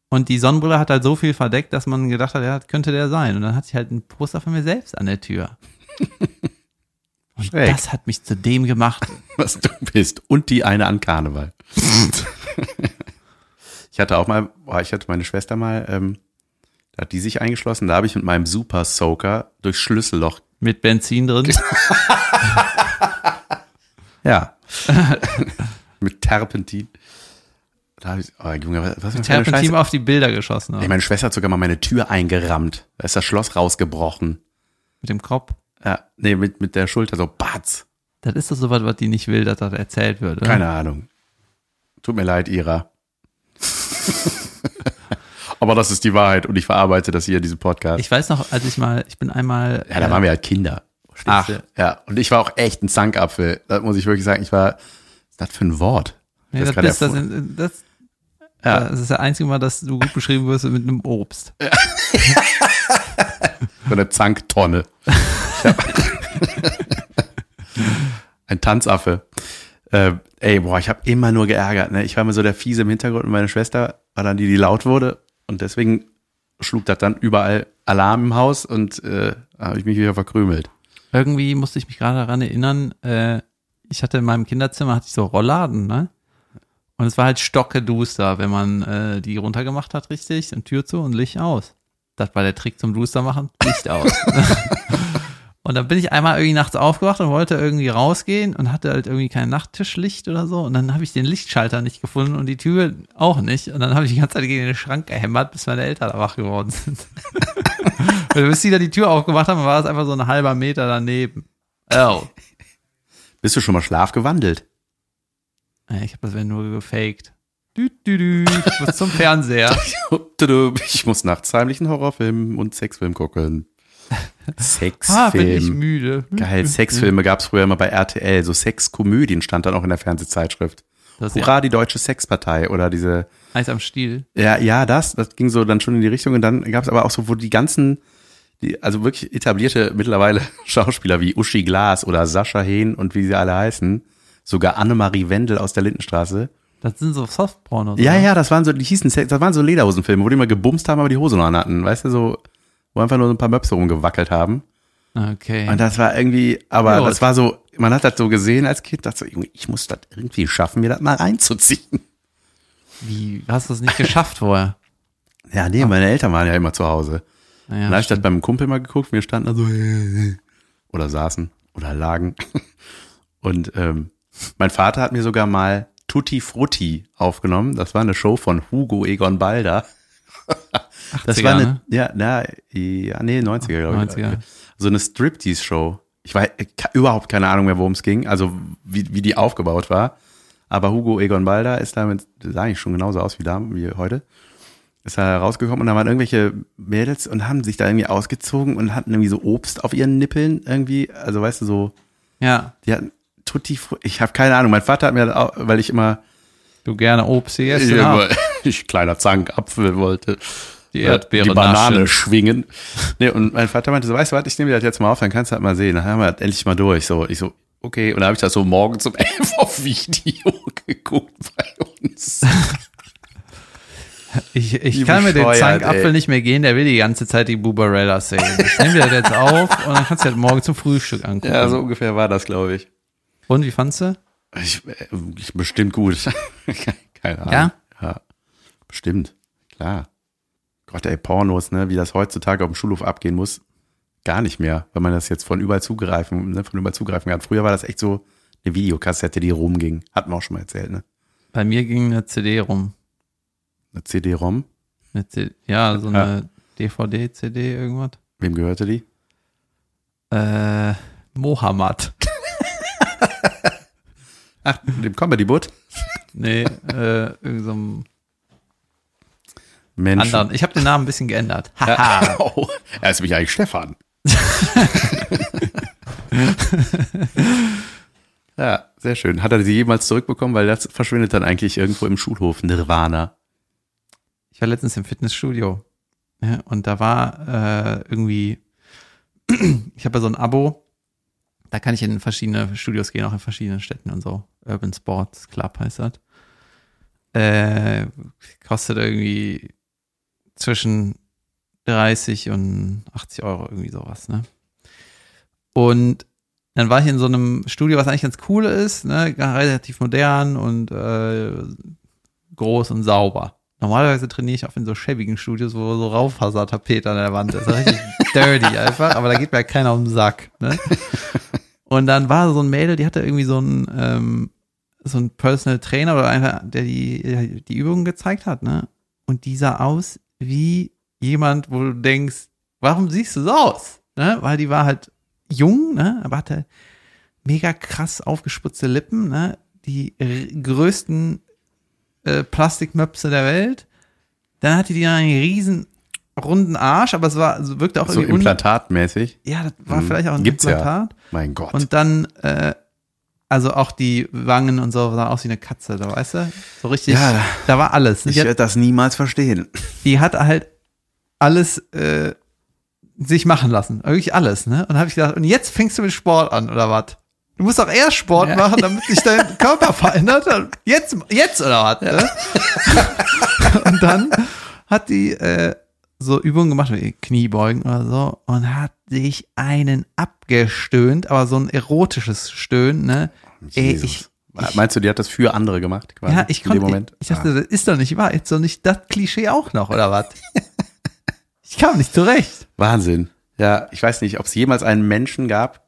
Und die Sonnenbrille hat halt so viel verdeckt, dass man gedacht hat, ja, das könnte der sein. Und dann hatte ich halt ein Poster von mir selbst an der Tür. Und Schräg. das hat mich zu dem gemacht. was du bist. Und die eine an Karneval. ich hatte auch mal, boah, ich hatte meine Schwester mal, ähm, da hat die sich eingeschlossen, da habe ich mit meinem Super Soaker durchs Schlüsselloch. Mit Benzin drin. Ja. mit Terpentin. Da habe ich, oh Junge, was, was für eine Terpentin Scheiße. auf die Bilder geschossen. Ey, meine Schwester hat sogar mal meine Tür eingerammt. Da ist das Schloss rausgebrochen. Mit dem Kopf. Ja, nee, mit, mit der Schulter so, batz. Das ist doch so was, was die nicht will, dass das erzählt wird. Oder? Keine Ahnung. Tut mir leid, Ira. Aber das ist die Wahrheit und ich verarbeite das hier in diesem Podcast. Ich weiß noch, als ich mal, ich bin einmal. ja, da waren wir halt Kinder. Ach. Ja, und ich war auch echt ein Zankapfel. Das muss ich wirklich sagen. Ich war, was ist das für ein Wort? Nee, Das das, bist, das, das, Ja. das ist das einzige Mal, dass du gut beschrieben wirst mit einem Obst. So eine Zanktonne. Ein Tanzaffe. Äh, ey, boah, ich habe immer nur geärgert. Ne? Ich war immer so der Fiese im Hintergrund und meine Schwester war dann die, die laut wurde. Und deswegen schlug das dann überall Alarm im Haus und äh, habe ich mich wieder verkrümelt. Irgendwie musste ich mich gerade daran erinnern, äh, ich hatte in meinem Kinderzimmer hatte ich so Rollladen, ne? Und es war halt stockeduster, wenn man äh, die runtergemacht hat, richtig, und Tür zu und Licht aus. Das war der Trick zum Duster machen, Licht aus. und dann bin ich einmal irgendwie nachts aufgewacht und wollte irgendwie rausgehen und hatte halt irgendwie kein Nachttischlicht oder so. Und dann habe ich den Lichtschalter nicht gefunden und die Tür auch nicht. Und dann habe ich die ganze Zeit gegen den Schrank gehämmert, bis meine Eltern wach geworden sind. und bis die da die Tür aufgemacht haben, war es einfach so ein halber Meter daneben. Oh. Bist du schon mal schlafgewandelt? Ja, Ich habe das wenn nur gefaked. Dü, dü. Ich muss zum Fernseher. Ich muss nachts heimlich einen Horrorfilm und Sexfilm gucken. Ah, bin ich Sexfilm. müde. Geil, Sexfilme gab es früher immer bei RTL. So Sexkomödien stand dann auch in der Fernsehzeitschrift. Das ist ja Hurra, die deutsche Sexpartei oder diese Eis am Stiel. Ja, ja, das, das ging so dann schon in die Richtung und dann gab es aber auch so, wo die ganzen, die, also wirklich etablierte mittlerweile Schauspieler wie Uschi Glas oder Sascha Hehn und wie sie alle heißen, sogar Annemarie Wendel aus der Lindenstraße. Das sind so Softporn oder Ja, so. ja, das waren so, die hießen, Sex- das waren so Lederhosenfilme, wo die mal gebumst haben, aber die Hose noch an hatten, weißt du, so, wo einfach nur so ein paar Möpse rumgewackelt haben. Okay. Und das war irgendwie, aber Ja, das war so, man hat das so gesehen als Kind, dachte so, Junge, ich muss das irgendwie schaffen, mir das mal reinzuziehen. Wie, hast du es nicht geschafft vorher? Ja, nee, meine Eltern waren ja immer zu Hause. Naja, Dann habe ich das beim Kumpel mal geguckt, wir standen da so oder saßen oder lagen. Und ähm, mein Vater hat mir sogar mal Tutti Frutti aufgenommen. Das war eine Show von Hugo Egon Balder. Das 80er, war eine, ne? ja, na, ja, nee, 90er, glaube ich. 90er. So eine Striptease-Show. Ich weiß überhaupt keine Ahnung mehr, worum es ging, also wie, wie die aufgebaut war. Aber Hugo Egon Balder ist damit, sah eigentlich schon genauso aus wie da, wie heute ist da rausgekommen und da waren irgendwelche Mädels und haben sich da irgendwie ausgezogen und hatten irgendwie so Obst auf ihren Nippeln irgendwie, also weißt du so, Ja, die hatten Tutti, Fru- ich habe keine Ahnung, mein Vater hat mir, das auch, weil ich immer, du gerne Obst gegessen ich, hast. ich kleiner Zankapfel wollte, Die äh, Erdbeere die Banane naschen. schwingen. Nee, und mein Vater meinte so, weißt du was, ich nehme dir das jetzt mal auf, dann kannst du das mal sehen, dann haben wir das endlich mal durch, so, ich so, okay, und dann habe ich das so morgens um elf auf Video geguckt bei uns. Ich, ich kann mit dem Zankapfel ey. nicht mehr gehen, der will die ganze Zeit die Bubarella sehen. Ich nehme dir das jetzt auf und dann kannst du das morgen zum Frühstück angucken. Ja, so ungefähr war das, glaube ich. Und wie fandst du? Ich, äh, ich bestimmt gut. Keine Ahnung. Ja? Ja. Bestimmt. Klar. Gott, ey, Pornos, ne, wie das heutzutage auf dem Schulhof abgehen muss. Gar nicht mehr, weil man das jetzt von überall zugreifen, ne, von überall zugreifen kann. Früher war das echt so eine Videokassette, die rumging. Hatten wir auch schon mal erzählt, ne? Bei mir ging eine CD rum. Eine CD-ROM. Ja, so eine DVD, CD, irgendwas. Wem gehörte die? Äh, Mohammed. Ach, dem Comedy-Boot. Nee, äh, irgend so einem Mensch. anderen. Ich habe den Namen ein bisschen geändert. Ja. Oh, er ist mich eigentlich Stefan. ja, sehr schön. Hat er sie jemals zurückbekommen? Weil das verschwindet dann eigentlich irgendwo im Schulhof. Nirvana. Ich war letztens im Fitnessstudio ja, und da war äh, irgendwie, ich habe ja so ein Abo, da kann ich in verschiedene Studios gehen, auch in verschiedenen Städten und so. Urban Sports Club heißt das. Äh, kostet irgendwie zwischen 30 und 80 Euro, irgendwie sowas, ne? Und dann war ich in so einem Studio, was eigentlich ganz cool ist, ne, relativ modern und äh, groß und sauber. Normalerweise trainiere ich auch in so schäbigen Studios, wo so Raufasertapet an der Wand ist richtig dirty einfach, aber da geht mir ja keiner um den Sack. Ne? Und dann war so ein Mädel, die hatte irgendwie so ein, ähm, so ein Personal Trainer oder einer, der die, die Übungen gezeigt hat, ne? Und die sah aus wie jemand, wo du denkst, warum siehst du so aus? Ne? Weil die war halt jung, ne? Aber hatte mega krass aufgesputzte Lippen, ne? Die größten äh, Plastikmöpse der Welt. Dann hatte die einen riesen runden Arsch, aber es war, es wirkte auch So irgendwie implantatmäßig. Ja, das war Mhm. vielleicht auch ein Gibt's ja. Implantat. Mein Gott. Und dann, äh, also auch die Wangen und so sah aus wie eine Katze, da weißt du? So richtig, Ja. da war alles. ich Die hat, werde das niemals verstehen. die hat halt alles äh, sich machen lassen. Wirklich alles, ne? Und habe ich gedacht, und jetzt fängst du mit Sport an, oder was? Du musst doch erst Sport Ja. machen, damit sich dein Körper verändert. Jetzt, jetzt oder was? Ne? und dann hat die, äh, so Übungen gemacht, wie Kniebeugen oder so, und hat sich einen abgestöhnt, aber so ein erotisches Stöhnen, ne? Ey, ich, ich, Meinst du, die hat das für andere gemacht? Quasi, ja, ich konnte, Moment? ich dachte, das ist doch nicht wahr, jetzt doch nicht das Klischee auch noch, oder was? ich kam nicht zurecht. ah, Wahnsinn. Ja, ich weiß nicht, ob es jemals einen Menschen gab,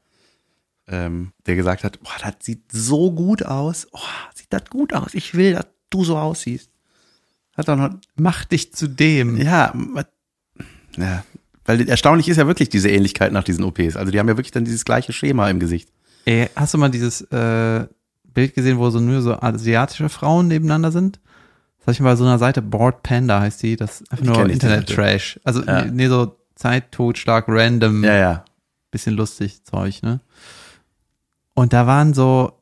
ähm, der gesagt hat, boah, das sieht so gut aus. Oh, sieht das gut aus. Ich will, dass du so aussiehst. Hat doch noch, Mach dich zu dem. ja, ja, weil erstaunlich ist ja wirklich diese Ähnlichkeit nach diesen OPs. Also die haben ja wirklich dann dieses gleiche Schema im Gesicht. Ey, hast du mal dieses äh, Bild gesehen, wo so nur so asiatische Frauen nebeneinander sind? Das habe ich mal bei so einer Seite, Bored Panda heißt die, das ist einfach nur Internet-Trash. Also Ja. nee, so Zeit, Totschlag, random, Ja, ja. bisschen lustig Zeug, ne? Und da waren so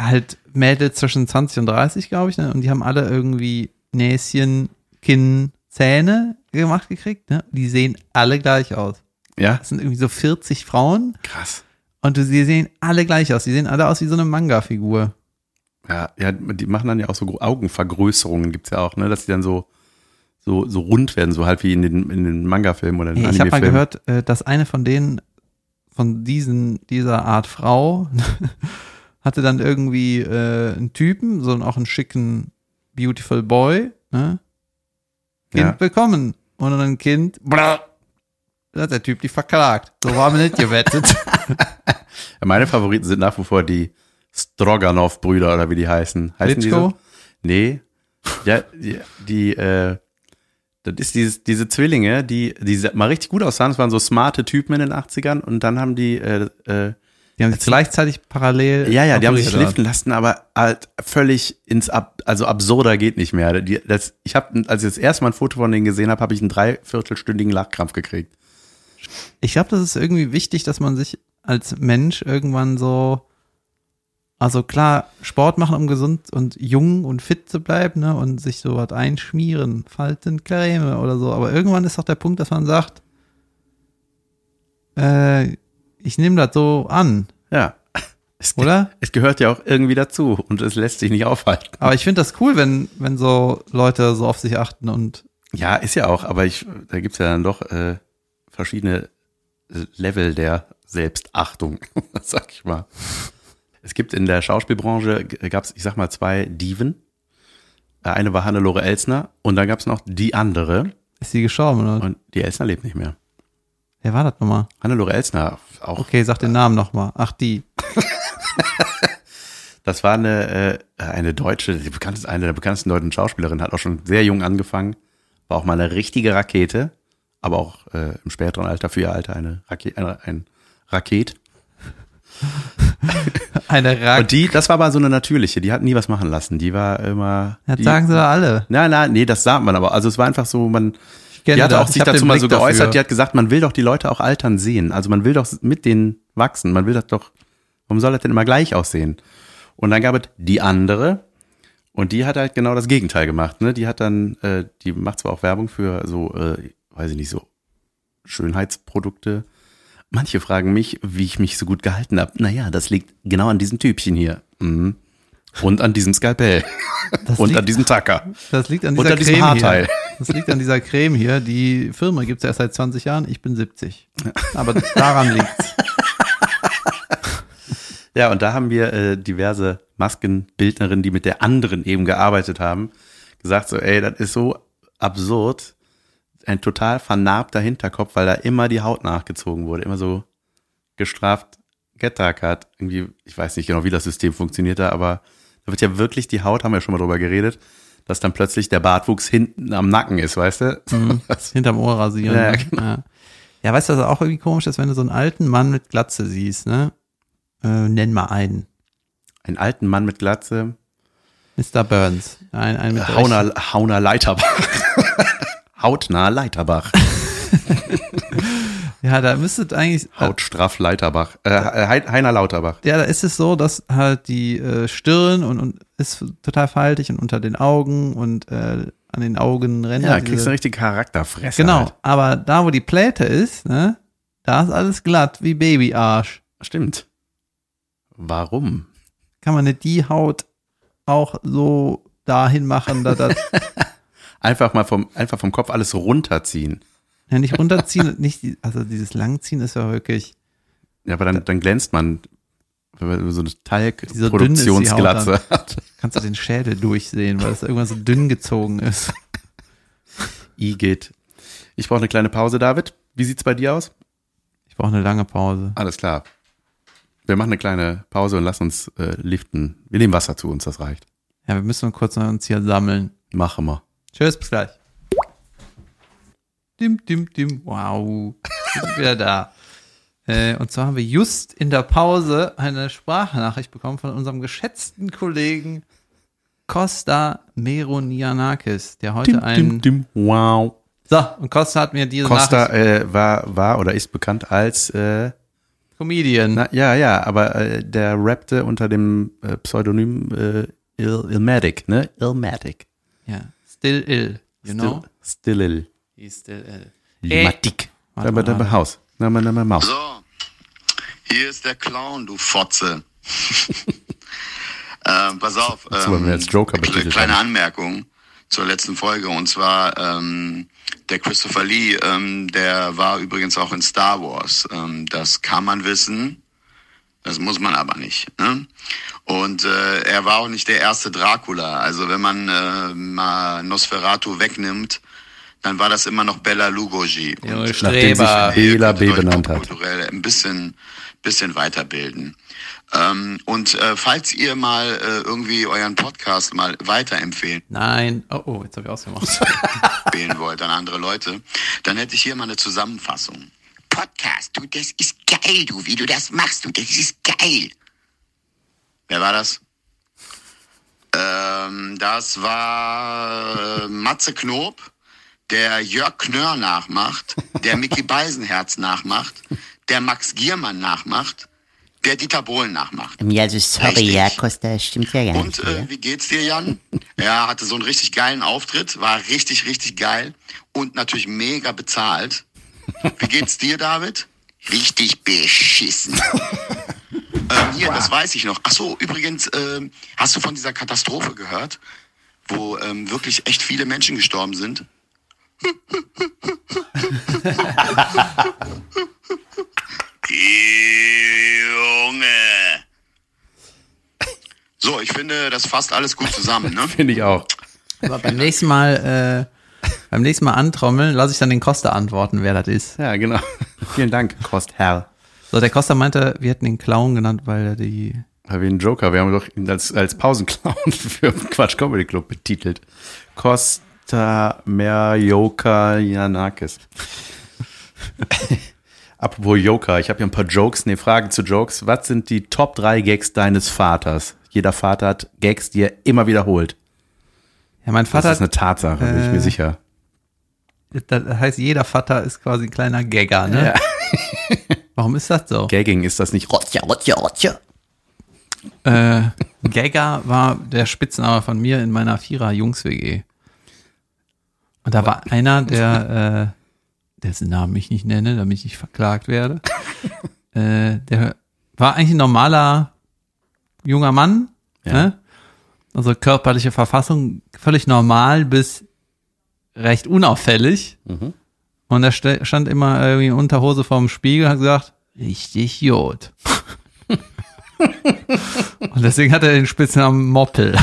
halt Mädels zwischen 20 und 30, glaube ich, ne? Und die haben alle irgendwie Näschen, Kinn, Zähne gemacht gekriegt, ne? Die sehen alle gleich aus. Ja, Das sind irgendwie so 40 Frauen krass. und sie sehen alle gleich aus. Die sehen alle aus wie so eine Manga-Figur. Ja, ja, die machen dann ja auch so Augenvergrößerungen, gibt's ja auch, ne, dass die dann so, so, so rund werden, so halt wie in den, in den Manga-Filmen oder in den Hey, ich habe mal Anime-Filmen. gehört, äh, dass eine von denen, von diesen, dieser Art Frau, hatte dann irgendwie äh, einen Typen, so einen- auch einen schicken, beautiful Boy, ne? Kind Ja. bekommen. Und dann ein Kind, blah, da hat der Typ die verklagt. So waren wir nicht gewettet. Meine Favoriten sind nach wie vor die Stroganov-Brüder oder wie die heißen. Heißen die Klitschko? so? Nee. Ja, die, die äh, das ist dieses, diese Zwillinge, die, die mal richtig gut aussahen. Das waren so smarte Typen in den 80ern und dann haben die, äh, äh, Die haben sich gleichzeitig parallel. ja, ja, die haben sich schliffen lassen, aber halt völlig ins Ab, also absurder geht nicht mehr. Die, das, ich habe, als ich das erste Mal ein Foto von denen gesehen habe, habe ich einen dreiviertelstündigen Lachkrampf gekriegt. Ich glaube, das ist irgendwie wichtig, dass man sich als Mensch irgendwann so, also klar, Sport machen, um gesund und jung und fit zu bleiben, ne, und sich so was einschmieren, Falten, Creme oder so. Aber irgendwann ist doch der Punkt, dass man sagt, äh, ich nehme das so an, Ja. Es, oder? es gehört ja auch irgendwie dazu und es lässt sich nicht aufhalten. Aber ich finde das cool, wenn, wenn so Leute so auf sich achten und Ja, ist ja auch, aber ich, da gibt's ja dann doch äh, verschiedene Level der Selbstachtung, sag ich mal. Es gibt in der Schauspielbranche, gab's, ich sag mal, zwei Diven. Eine war Hannelore Elsner und dann gab's noch die andere ist sie gestorben, oder? und die Elsner lebt nicht mehr. Wer war das nochmal? Hannelore Elsner, auch, Okay, sag den Namen nochmal. Ach, die. das war eine, äh, eine deutsche, die bekannteste, eine der bekanntesten deutschen Schauspielerinnen, hat auch schon sehr jung angefangen, war auch mal eine richtige Rakete, aber auch äh, im späteren Alter, für ihr Alter, eine Rakete, eine, ein Raket. Eine Rak. Und die, das war aber so eine natürliche, die hat nie was machen lassen. Die war immer. Das die, sagen sie da alle. Nein, nein, nee, das sagt man aber. Also es war einfach so, man, Kenne die hat auch Ich sich dazu mal Blick so geäußert, dafür. die hat gesagt, man will doch die Leute auch altern sehen. Also man will doch mit denen wachsen. Man will das doch, warum soll das denn immer gleich aussehen? Und dann gab es die andere und die hat halt genau das Gegenteil gemacht. Ne? Die hat dann, äh, die macht zwar auch Werbung für so, äh, weiß ich nicht, so Schönheitsprodukte. Manche fragen mich, wie ich mich so gut gehalten habe. Naja, das liegt genau an diesem Typchen hier. Mhm. Und an diesem Skalpell. Das Und liegt- an diesem Tacker. Das liegt an Und dieser an diesem Creme Haarteil. hier. Das liegt an dieser Creme hier. Die Firma gibt es erst seit 20 Jahren. Ich bin 70. Aber daran liegt's. Ja, und da haben wir äh, diverse Maskenbildnerinnen, die mit der anderen eben gearbeitet haben, gesagt so, ey, das ist so absurd. Ein total vernarbter Hinterkopf, weil da immer die Haut nachgezogen wurde, immer so gestraft, getackert. Irgendwie, ich weiß nicht genau, wie das System funktioniert da, aber da wird ja wirklich die Haut, haben wir ja schon mal drüber geredet, dass dann plötzlich der Bartwuchs hinten am Nacken ist, weißt du? Das- Hinterm Ohr rasieren. Ja, ne? genau. ja. ja, weißt du, was auch irgendwie komisch ist, wenn du so einen alten Mann mit Glatze siehst, ne? Äh, nenn mal einen. Einen alten Mann mit Glatze, Mr. Burns. Ein, ein mit Hauner, Hauner Leiterbach. Hautnah Leiterbach. Ja, da müsstet eigentlich. Hautstraff Leiterbach. Äh, Hei- Heiner Lauterbach. Ja, da ist es so, dass halt die äh, Stirn und, und ist total faltig und unter den Augen und äh, an den Augenrändern. Ja, diese- kriegst du eine richtige Charakterfresse. Genau, Halt. aber da, wo die Pläte ist, ne, da ist alles glatt wie Babyarsch. Stimmt. Warum? Kann man nicht die Haut auch so dahin machen, dass das, Einfach mal vom, einfach vom Kopf alles runterziehen. Ja, nicht runterziehen, nicht, also dieses Langziehen ist ja wirklich, Ja, aber dann, dann glänzt man, wenn man so eine so Talgproduktionsglatze hat. kannst du den Schädel durchsehen, weil es irgendwann so dünn gezogen ist. I geht. Ich brauche eine kleine Pause, David. Wie sieht's bei dir aus? Ich brauche eine lange Pause. Alles klar. Wir machen eine kleine Pause und lassen uns äh, liften. Wir nehmen Wasser zu uns, das reicht. Ja, wir müssen kurz uns hier sammeln. Machen wir. Tschüss, bis gleich. Dim, dim, dim. Wow. Wir sind wieder da. Äh, und zwar haben wir just in der Pause eine Sprachnachricht bekommen von unserem geschätzten Kollegen Costa Meronianakis, der heute einen. dim. Wow. So, und Costa hat mir diese Costa äh, war, war oder ist bekannt als, äh, Comedian. na, ja, ja, aber äh, der rappte unter dem äh, Pseudonym äh, Il Ilmatic, ne? Ilmatic. Ja. Still ill. You know? Still ill. Ill. Ilmatic. Warte Aber mal, dann warte. Haus. Na, na, na, Maus. So, hier ist der Clown, du Fotze. ähm, pass auf. Wir als Joker Kleine haben. Anmerkung zur letzten Folge. Und zwar ähm, der Christopher Lee, ähm, der war übrigens auch in Star Wars. Ähm, das kann man wissen. Das muss man aber nicht. Ne? Und äh, er war auch nicht der erste Dracula. Also wenn man äh, mal Nosferatu wegnimmt, dann war das immer noch Bella Lugosi. Junge Und, Nachdem sich. Bela B. benannt hat. popkulturell ein bisschen, bisschen weiterbilden. Ähm, und äh, falls ihr mal äh, irgendwie euren Podcast mal weiterempfehlen Nein. Oh, oh, jetzt habe ich ausgemacht. empfehlen wollt an andere Leute, dann hätte ich hier mal eine Zusammenfassung. Podcast, du, das ist geil, du, wie du das machst, du, das ist geil. Wer war das? Ähm, das war äh, Matze Knob, der Jörg Knörr nachmacht, der Mickey Beisenherz nachmacht, der Max Giermann nachmacht, der Dieter Bohlen nachmacht. Ja, also sorry, Richtig. ja, Costa, stimmt ja gar Und nicht. äh, wie geht's dir, Jan? Er hatte so einen richtig geilen Auftritt, war richtig, richtig geil und natürlich mega bezahlt. Wie geht's dir, David? Richtig beschissen. Ähm, hier, das weiß ich noch. Ach so, übrigens, ähm, hast du von dieser Katastrophe gehört, wo ähm, wirklich echt viele Menschen gestorben sind? Junge. So, ich finde, das fasst alles gut zusammen, ne? Finde ich auch. Aber beim nächsten Mal, äh, beim nächsten Mal antrommeln, lasse ich dann den Costa antworten, wer das ist. Ja, genau. Vielen Dank, Kostherr. So, der Costa meinte, wir hätten ihn Clown genannt, weil er die. Habe wie ein Joker. Wir haben doch ihn als, als Pausenclown für Quatsch Comedy Club betitelt. Costa Merjoka Janakis. Apropos Joker, ich habe hier ein paar Jokes, nee, Fragen zu Jokes. Was sind die Top 3 Gags deines Vaters? Jeder Vater hat Gags, die er immer wiederholt. Ja, mein Das Vater, ist eine Tatsache, bin ich äh, mir sicher. das heißt, jeder Vater ist quasi ein kleiner Gagger, ne? Warum ist das so? Gagging ist das nicht. Rotja, Rotja, Rotja. Äh, Gagger war der Spitzname von mir in meiner Vierer-Jungs-WG. Und da war einer, der, äh, dessen Namen ich nicht nenne, damit ich nicht verklagt werde. äh, der war eigentlich ein normaler junger Mann, Ja. ne? Also körperliche Verfassung völlig normal bis recht unauffällig. Und er ste- stand immer irgendwie Unterhose vorm Spiegel und hat gesagt, richtig Jod. Und deswegen hat er den Spitznamen Moppel.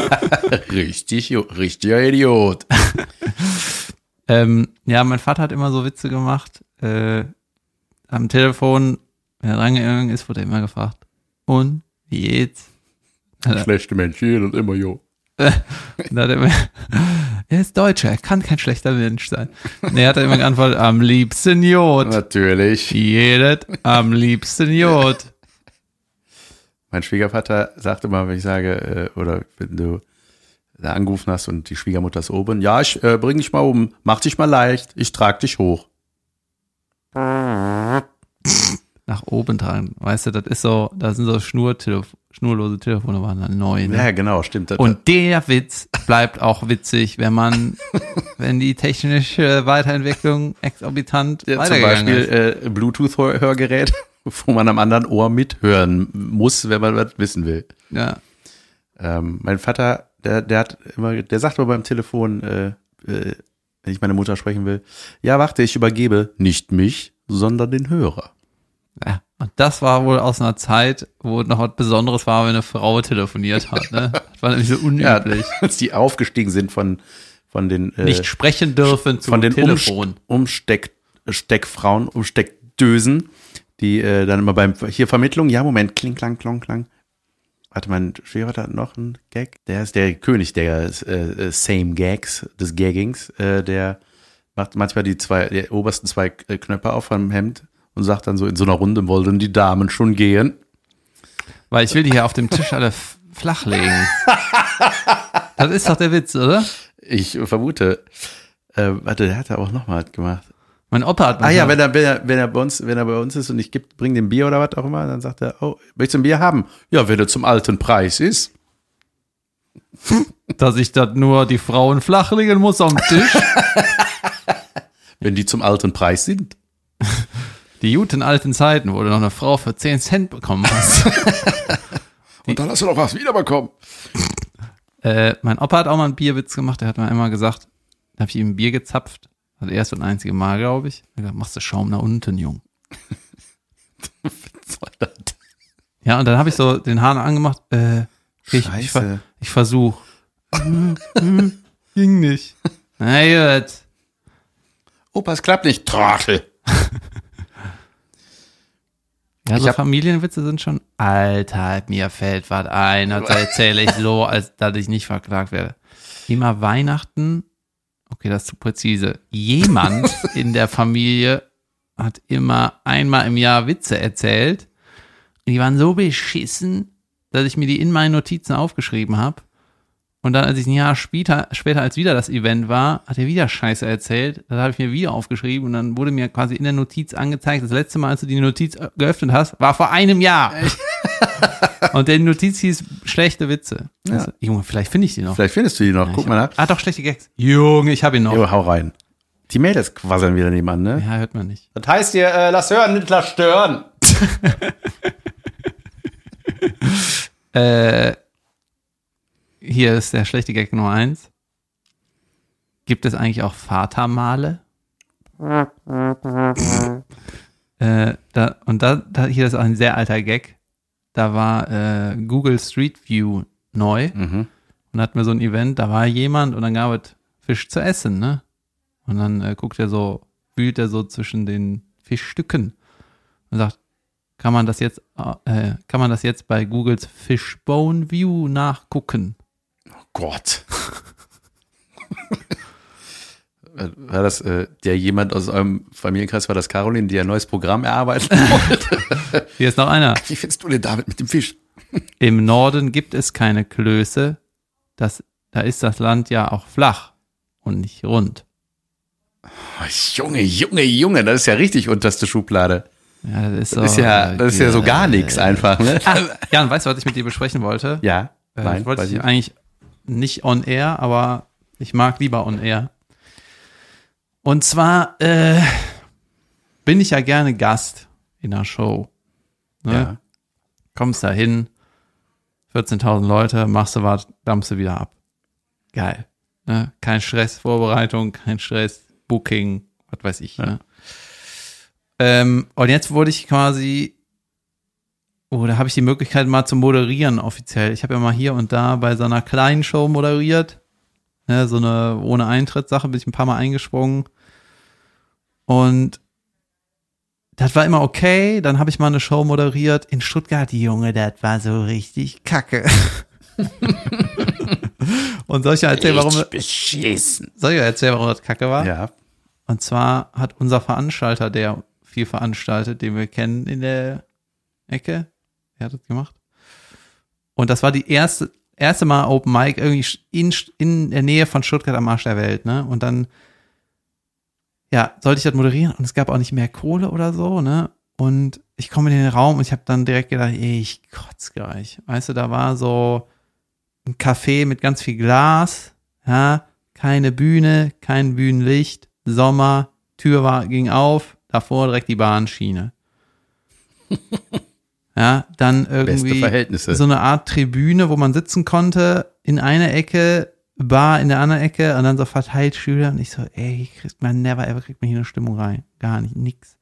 Richtig, richtiger Idiot. ähm, ja, mein Vater hat immer so Witze gemacht. Äh, am Telefon, wenn er rangegangen ist, wurde er immer gefragt, und, wie geht's? Schlechte Menschen und immer jo. Er, er ist Deutscher, er kann kein schlechter Mensch sein. Nee, hat er immer geantwortet, am liebsten Jod. Natürlich. Jedet, am liebsten Jod. Mein Schwiegervater sagt immer, wenn ich sage, äh, oder wenn du da angerufen hast und die Schwiegermutter ist oben, ja, ich äh, bring dich mal oben, mach dich mal leicht, ich trag dich hoch. Nach oben tragen. Weißt du, das ist so, da sind so Schnurtelef schnurlose Telefone waren dann neu. Ne? Ja, genau, stimmt. Das- Und der Witz bleibt auch witzig, wenn man, wenn die technische Weiterentwicklung exorbitant Ja, zum Beispiel ist. äh, Bluetooth-Hörgerät, wo man am anderen Ohr mithören muss, wenn man was wissen will. Ja. Ähm, mein Vater, der, der hat immer, der sagt immer beim Telefon, äh, äh, wenn ich meine Mutter sprechen will. Ja, warte, ich übergebe nicht mich, sondern den Hörer. Ja, und das war wohl aus einer Zeit, wo noch was Besonderes war, wenn eine Frau telefoniert hat. Ne? Das war nämlich so Ja, unüblich. als die aufgestiegen sind von, von den, äh, Nicht sprechen dürfen zu von den Telefon. Umsteck, Umsteckfrauen, Umsteckdösen, die äh, dann immer beim, hier Vermittlung, ja, Moment, kling, klang, klong, klang. Warte, mein Schwieger hat noch einen Gag. Der ist der König der äh, äh, Same Gags, des Gaggings. Äh, der macht manchmal die zwei, die obersten zwei äh, Knöpfe auf vom Hemd und sagt dann so, in so einer Runde wollen die Damen schon gehen. Weil ich will die hier auf dem Tisch alle flachlegen. Das ist doch der Witz, oder? Ich vermute, äh, warte, der hat ja auch noch mal was gemacht. Mein Opa hat Ah ja, wenn er, wenn er, wenn er bei uns, wenn er bei uns ist und ich geb, bring dem Bier oder was auch immer, dann sagt er, oh, möchtest du ein Bier haben? Ja, wenn er zum alten Preis ist. dass ich das nur die Frauen flachlegen muss am Tisch. Wenn die zum alten Preis sind. Die guten alten Zeiten, wo du noch eine Frau für 10 Cent bekommen hast. Und dann hast du noch was wiederbekommen. äh, mein Opa hat auch mal einen Bierwitz gemacht. Der hat mir einmal gesagt, da habe ich ihm ein Bier gezapft. Das erste und einzige Mal, glaube ich. Gesagt, machst du Schaum nach unten, Jung. Ja, und dann habe ich so den Hahn angemacht. Äh, ich, ich, ver- ich versuch. Hm, Ging nicht. Na gut. Opa, es klappt nicht. Trottel. Ja, so hab- Familienwitze sind schon, Alter, mir fällt was ein, das erzähle ich so, als dass ich nicht verklagt werde. Immer Weihnachten, okay, das ist zu präzise. Jemand in der Familie hat immer einmal im Jahr Witze erzählt. Und die waren so beschissen, dass ich mir die in meinen Notizen aufgeschrieben habe. Und dann, als ich ein Jahr später, später als wieder das Event war, hat er wieder Scheiße erzählt. Das habe ich mir wieder aufgeschrieben und dann wurde mir quasi in der Notiz angezeigt, das letzte Mal, als du die Notiz äh, geöffnet hast, war vor einem Jahr. und der Notiz hieß schlechte Witze. Also, Junge, vielleicht finde ich die noch. Vielleicht findest du die noch. Ja, Guck mal hab- nach. Ah, doch, schlechte Gags. Junge, ich habe ihn noch. Jo, hau rein. Die Mädels quasseln wieder nebenan, ne? Ja, hört man nicht. Das heißt hier, äh, lass hören, nicht lass stören. Äh, hier ist der schlechte Gag Nummer eins. Gibt es eigentlich auch Vatermale? äh, da, und da, da, hier ist auch ein sehr alter Gag. Da war äh, Google Street View neu Mhm. und hatten wir so ein Event, da war jemand und dann gab es Fisch zu essen, ne? Und dann äh, guckt er so, wühlt er so zwischen den Fischstücken und sagt, kann man das jetzt, äh, kann man das jetzt bei Googles Fishbone View nachgucken? Gott. War das äh, der jemand aus eurem Familienkreis, war das Caroline, die ein neues Programm erarbeiten wollte? Hier ist noch einer. Wie findest du den David mit dem Fisch? Im Norden gibt es keine Klöße. Das, da ist das Land ja auch flach und nicht rund. Oh, Junge, Junge, Junge, das ist ja richtig unterste Schublade. Ja, das ist, Das ist so, ja, das ist ja so gar nichts einfach, ne? Ah, Jan, weißt du, was ich mit dir besprechen wollte? Ja, Äh, nein, ich wollte weiß ich ich. eigentlich nicht on air, aber ich mag lieber on air. Und zwar äh, bin ich ja gerne Gast in einer Show. Ne? Ja. Kommst da hin, 14.000 Leute, machst du was, dampfst du wieder ab. Geil. Ne? Kein Stress, Vorbereitung, kein Stress, Booking, was weiß ich. Ne? Ähm, und jetzt wurde ich quasi Oh, da habe ich die Möglichkeit mal zu moderieren offiziell. Ich habe ja mal hier und da bei so einer kleinen Show moderiert. Ne, so eine ohne Eintritt-Sache bin ich ein paar Mal eingesprungen. Und das war immer okay. Dann habe ich mal eine Show moderiert in Stuttgart. Junge, das war so richtig kacke. und soll ich ja erzählen, warum, beschissen. soll ich ja erzählen, warum das kacke war? Ja. Und zwar hat unser Veranstalter, der viel veranstaltet, den wir kennen in der Ecke, er hat das gemacht. Und das war die erste, erste Mal Open Mic irgendwie in, in der Nähe von Stuttgart am Arsch der Welt, ne? Und dann, ja, sollte ich das moderieren und es gab auch nicht mehr Kohle oder so, ne? Und ich komme in den Raum und ich habe dann direkt gedacht, ey, ich kotz gleich. Weißt du, da war so ein Café mit ganz viel Glas, ja, keine Bühne, kein Bühnenlicht, Sommer, Tür war, ging auf, davor direkt die Bahnschiene. ja, dann irgendwie Verhältnisse. so eine Art Tribüne, wo man sitzen konnte. In einer Ecke Bar in der anderen Ecke und dann so verteilt Schüler und ich so, ey, kriegt man never ever kriegt man hier eine Stimmung rein. Gar nicht, nix.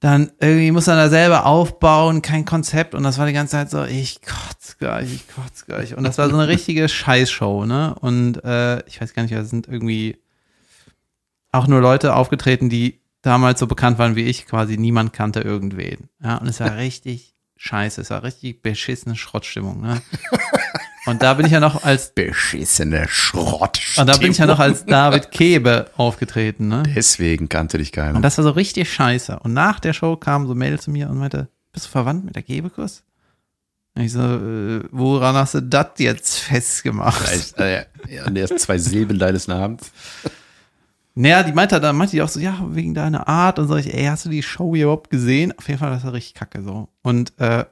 Dann irgendwie muss man da selber aufbauen, kein Konzept und das war die ganze Zeit so, ich kotz gleich, ich kotz gleich. Und das war so eine richtige Scheißshow, ne? Und äh, ich weiß gar nicht, da sind irgendwie auch nur Leute aufgetreten, die damals so bekannt waren wie ich, quasi niemand kannte irgendwen. Ja, und es war richtig scheiße, es war richtig beschissene Schrottstimmung, ne? Und da bin ich ja noch als Beschissene Schrott. und da bin ich ja noch als David Kebe aufgetreten, ne? Deswegen kannte dich keiner. Und das war so richtig scheiße. Und nach der Show kam so Mail zu mir und meinte, bist du verwandt mit der Kebekus? Und ich so, äh, woran hast du das jetzt festgemacht? Äh, ja, an der zwei Silben deines Namens. Naja, die meinte dann, meinte die auch so, ja, wegen deiner Art und so. Ich, ey, hast du die Show überhaupt gesehen? Auf jeden Fall, das war richtig kacke so. Und äh,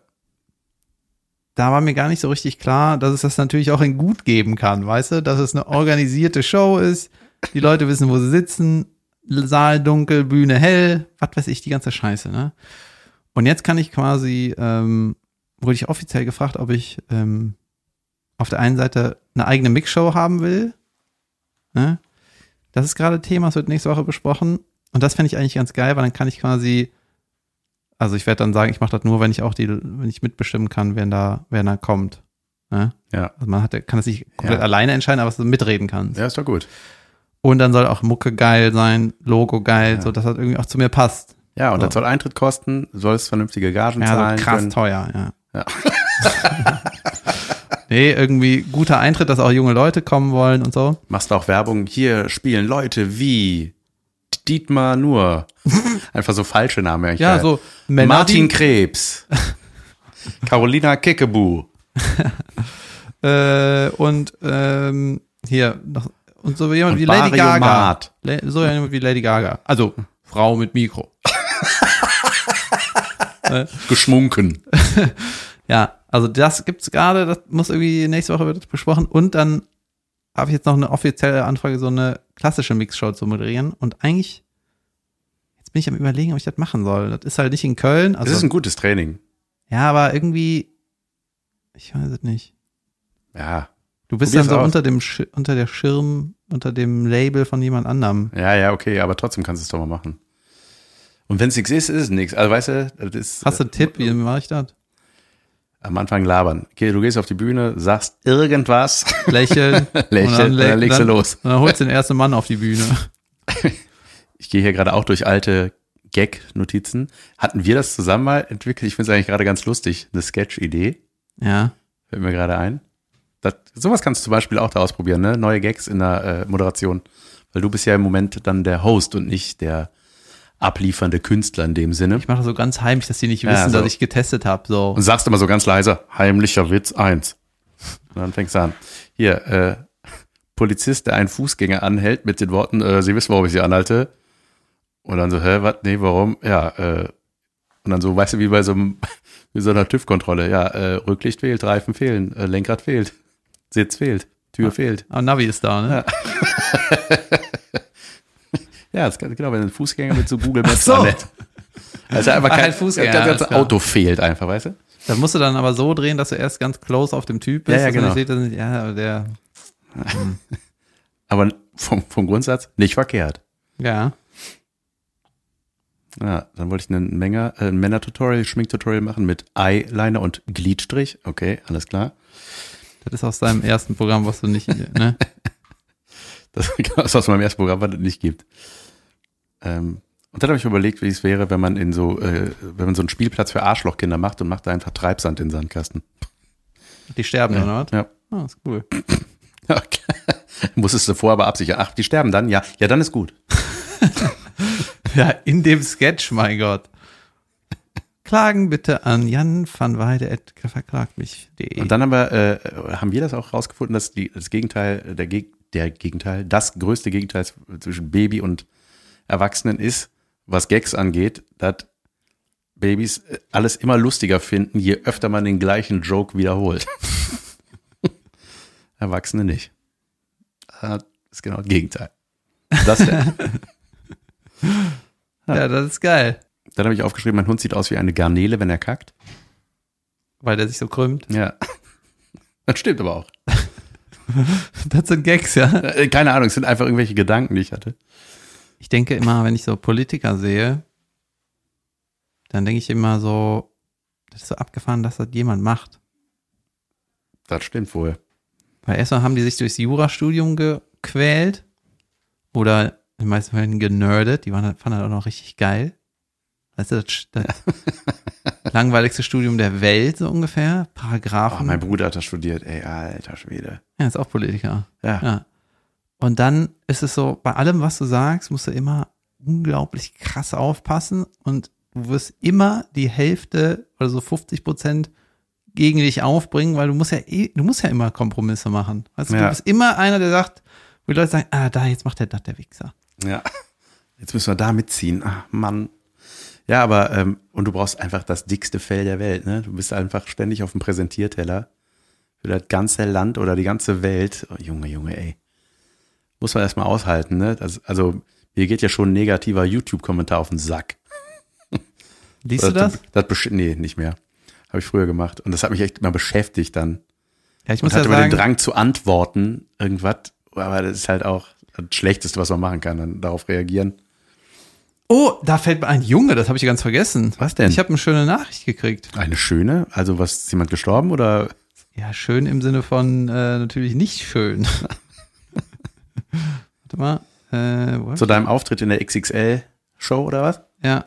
da war mir gar nicht so richtig klar, dass es das natürlich auch in gut geben kann, weißt du? Dass es eine organisierte Show ist, die Leute wissen, wo sie sitzen, Saal dunkel, Bühne hell, was weiß ich, die ganze Scheiße, ne? Und jetzt kann ich quasi, ähm, wurde ich offiziell gefragt, ob ich ähm, auf der einen Seite eine eigene Mixshow haben will, ne? Das ist gerade Thema, es wird nächste Woche besprochen. Und das fände ich eigentlich ganz geil, weil dann kann ich quasi, also ich werde dann sagen, ich mache das nur, wenn ich auch die, wenn ich mitbestimmen kann, wer da, wer da kommt. Ne? Ja. Also man hat, kann das nicht komplett Ja. alleine entscheiden, aber dass du mitreden kannst. Ja, ist doch gut. Und dann soll auch Mucke geil sein, Logo geil, Ja. so dass das irgendwie auch zu mir passt. Ja, und So. das soll Eintritt kosten, du sollst vernünftige Gagen Ja, zahlen so krass können. teuer, ja. Ja. nee, irgendwie guter Eintritt, dass auch junge Leute kommen wollen und so. Machst du auch Werbung, hier spielen Leute wie Dietmar Nur. Einfach so falsche Namen eigentlich. Ja, so Männer, Martin Krebs. Carolina Kickebu. Äh, und ähm, hier noch und so jemand Und wie Lady Mario Gaga. Le so jemand wie Lady Gaga. Also Frau mit Mikro. Geschmunken. Ja, also das gibt's gerade, das muss irgendwie nächste Woche wird das besprochen und dann habe ich jetzt noch eine offizielle Anfrage, so eine klassische Mixshow zu moderieren und eigentlich jetzt bin ich am überlegen, ob ich das machen soll. Das ist halt nicht in Köln, Das also ist ein gutes Training. ja, aber irgendwie ich weiß es nicht. Ja. Du bist Probier's dann so aus. unter dem Sch unter der Schirm, unter dem Label von jemand anderem. Ja, ja, okay, aber trotzdem kannst du es doch mal machen. Und wenn es nichts ist, ist es nichts. Also weißt du, das ist Hast du einen Tipp, wie mache ich das? Am Anfang labern. Okay, du gehst auf die Bühne, sagst irgendwas, Lächeln. lächeln, und dann, legst du dann, los. Und dann holst du den ersten Mann auf die Bühne. Ich gehe hier gerade auch durch alte Gag-Notizen. Hatten wir das zusammen mal entwickelt? Ich finde es eigentlich gerade ganz lustig. Eine Sketch-Idee. Ja. Fällt mir gerade ein. Das, sowas kannst du zum Beispiel auch da ausprobieren, ne? Neue Gags in der äh, Moderation. Weil du bist ja im Moment dann der Host und nicht der abliefernde Künstler in dem Sinne. Ich mache das so ganz heimlich, dass die nicht Ja, wissen, so. dass ich getestet habe. So. Und sagst immer so ganz leise, heimlicher Witz eins. Und dann fängst du an. Hier, äh, Polizist, der einen Fußgänger anhält mit den Worten, äh, Sie wissen, warum ich Sie anhalte. Und dann so, hä, was? Nee, warum? Ja, äh, und dann so, weißt du, wie bei so, einem, wie so einer TÜV-Kontrolle. Ja, äh, Rücklicht fehlt, Reifen fehlen, äh, Lenkrad fehlt, Sitz fehlt, Tür fehlt. Aber Navi ist da, ne? Ja, das kann, genau, wenn ein Fußgänger mit so Google Maps so. anhält. Also einfach Ach, kein ein Fußgänger, Das ganze. Auto fehlt einfach, weißt du? Das musst du dann aber so drehen, dass du erst ganz close auf dem Typ bist. Ja, ja, genau. Sieht, dass nicht, ja, aber der, Aber vom, vom Grundsatz nicht verkehrt. ja. Ja, dann wollte ich einen Menge, äh, ein Männer-Tutorial, Schminktutorial machen mit Eyeliner und Gliedstrich. Okay, alles klar. Das ist aus deinem ersten Programm, was du nicht, ne? Das ist aus meinem ersten Programm, was es nicht gibt. Ähm, und dann habe ich überlegt, wie es wäre, wenn man in so, äh, wenn man so einen Spielplatz für Arschlochkinder macht und macht da einfach Treibsand in den Sandkasten. Die sterben, Ja. oder was? Ja. Ah, ist cool. Okay. Musstest du vorher aber absichern. Ach, die sterben dann? Ja, ja, dann ist gut. Ja, in dem Sketch, mein Gott. Klagen bitte an Jan van Weide verklagt mich.de. Und dann haben wir, äh, haben wir das auch rausgefunden, dass die, das Gegenteil, der, Geg der Gegenteil, das größte Gegenteil zwischen Baby und Erwachsenen ist, was Gags angeht, dass Babys äh, alles immer lustiger finden, je öfter man den gleichen Joke wiederholt. Erwachsene nicht. Das ist genau das Gegenteil. Das denn? ja, das ist geil. Dann habe ich aufgeschrieben, mein Hund sieht aus wie eine Garnele, wenn er kackt. Weil der sich so krümmt. Ja. Das stimmt aber auch. Das sind Gags, ja. Äh, Keine Ahnung, es sind einfach irgendwelche Gedanken, die ich hatte. Ich denke immer, wenn ich so Politiker sehe, dann denke ich immer so, das ist so abgefahren, dass das jemand macht. Das stimmt wohl. Weil erstmal haben die sich durchs Jurastudium gequält oder in den meisten Fällen generdet. Die waren, fanden das auch noch richtig geil. Weißt du, das, das langweiligste Studium der Welt, so ungefähr. Oh, Paragraphen. mein Bruder hat das studiert, ey, alter Schwede. ja, ist auch Politiker. Ja. Ja. Und dann ist es so, bei allem, was du sagst, musst du immer unglaublich krass aufpassen und du wirst immer die Hälfte oder so 50 Prozent gegen dich aufbringen, weil du musst ja eh, du musst ja immer Kompromisse machen. Also Ja. du bist immer einer, der sagt, wo die Leute sagen, ah, da, jetzt macht der das, der Wichser. Ja. Jetzt müssen wir da mitziehen. Ach, Mann. Ja, aber, ähm, und du brauchst einfach das dickste Fell der Welt, ne? Du bist einfach ständig auf dem Präsentierteller für das ganze Land oder die ganze Welt. Oh, Junge, Junge, ey. Muss man erstmal aushalten, ne? Das, also, mir geht ja schon ein negativer YouTube-Kommentar auf den Sack. Liest du das? das besch- nee, nicht mehr. Habe ich früher gemacht. Und das hat mich echt immer beschäftigt dann. Ja, ich Und muss ja hatte den sagen, Drang zu antworten, irgendwas. Aber das ist halt auch das Schlechteste, was man machen kann, dann darauf reagieren. oh, da fällt mir ein Junge, das habe ich ganz vergessen. Was denn? Ich habe eine schöne Nachricht gekriegt. Eine schöne? Also, was, ist jemand gestorben oder? Ja, schön im Sinne von äh, natürlich nicht schön. Warte mal. Äh, Zu deinem Auftritt in der XXL-Show oder was? Ja.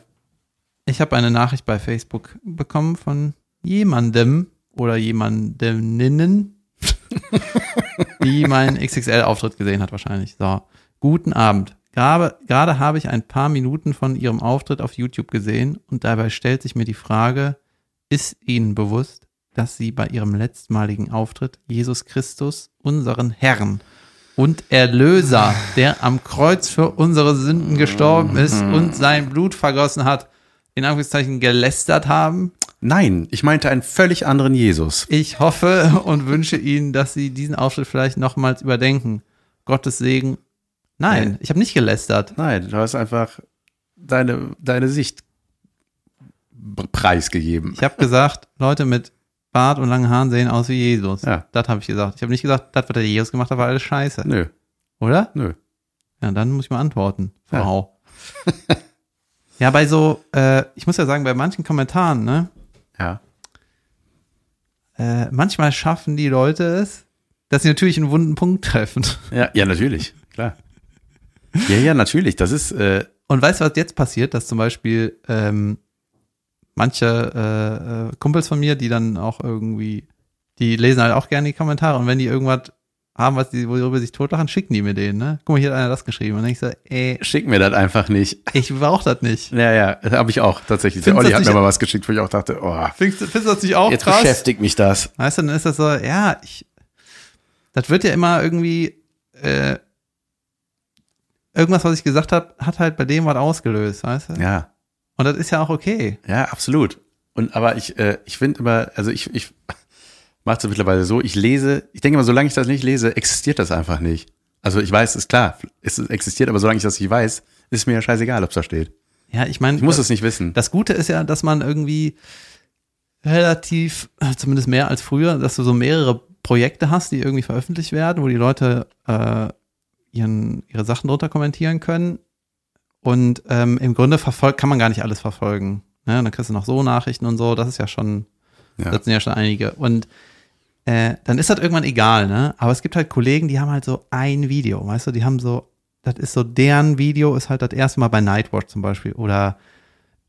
Ich habe eine Nachricht bei Facebook bekommen von jemandem oder jemandeminnen, die meinen XXL-Auftritt gesehen hat wahrscheinlich. So, guten Abend. Gerade, gerade habe ich ein paar Minuten von Ihrem Auftritt auf YouTube gesehen und dabei stellt sich mir die Frage, ist Ihnen bewusst, dass Sie bei Ihrem letztmaligen Auftritt Jesus Christus, unseren Herrn und Erlöser, der am Kreuz für unsere Sünden gestorben ist und sein Blut vergossen hat, in Anführungszeichen gelästert haben. Nein, ich meinte einen völlig anderen Jesus. Ich hoffe und wünsche Ihnen, dass Sie diesen Auftritt vielleicht nochmals überdenken. Gottes Segen. Nein, Nee. ich habe nicht gelästert. Nein, du hast einfach deine, deine Sicht preisgegeben. Ich habe gesagt, Leute mit Bart und langen Haaren sehen aus wie Jesus. Ja. Das habe ich gesagt. Ich habe nicht gesagt, das, was der Jesus gemacht hat, war alles scheiße. Nö, Oder? nö. Ja, dann muss ich mal antworten. Ja. Frau. Ja, bei so, äh, ich muss ja sagen, bei manchen Kommentaren, ne, Ja. äh, manchmal schaffen die Leute es, dass sie natürlich einen wunden Punkt treffen. Ja, ja, natürlich, klar. Ja, ja, natürlich. Das ist, äh, Und weißt du, was jetzt passiert? Dass zum Beispiel ähm, manche äh, äh, Kumpels von mir, die dann auch irgendwie, die lesen halt auch gerne die Kommentare und wenn die irgendwas haben, was die, worüber sie sich totlachen, schicken die mir den, ne? Guck mal, hier hat einer das geschrieben. Und dann ich so, ey, schick mir das einfach nicht. ich brauch das nicht. Ja, ja, habe ich auch tatsächlich. Der Findest Olli du hat mir mal was geschickt, wo ich auch dachte, oh, Findest, du- findest du das nicht auch jetzt krass? beschäftigt mich das. Weißt du, dann ist das so, ja, ich, das wird ja immer irgendwie, äh, irgendwas, was ich gesagt habe, hat halt bei dem was ausgelöst, weißt du? Ja, Und das ist ja auch okay. ja, absolut. Und aber ich, äh, ich finde immer, also ich, ich mache es mittlerweile so, ich lese, ich denke immer, solange ich das nicht lese, existiert das einfach nicht. Also ich weiß, ist klar, es existiert, aber solange ich das nicht weiß, ist mir ja scheißegal, ob es da steht. Ja, ich meine, Ich muss es nicht wissen. das Gute ist ja, dass man irgendwie relativ, zumindest mehr als früher, dass du so mehrere Projekte hast, die irgendwie veröffentlicht werden, wo die Leute äh, ihren, ihre Sachen drunter kommentieren können. Und ähm, im Grunde verfolgt, kann man gar nicht alles verfolgen. Ne? Und dann kriegst du noch so Nachrichten und so, das ist ja schon, Ja. das sind ja schon einige. Und äh, dann ist das irgendwann egal, ne? Aber es gibt halt Kollegen, die haben halt so ein Video, weißt du, die haben so, das ist so, deren Video ist halt das erste Mal bei Nightwatch zum Beispiel oder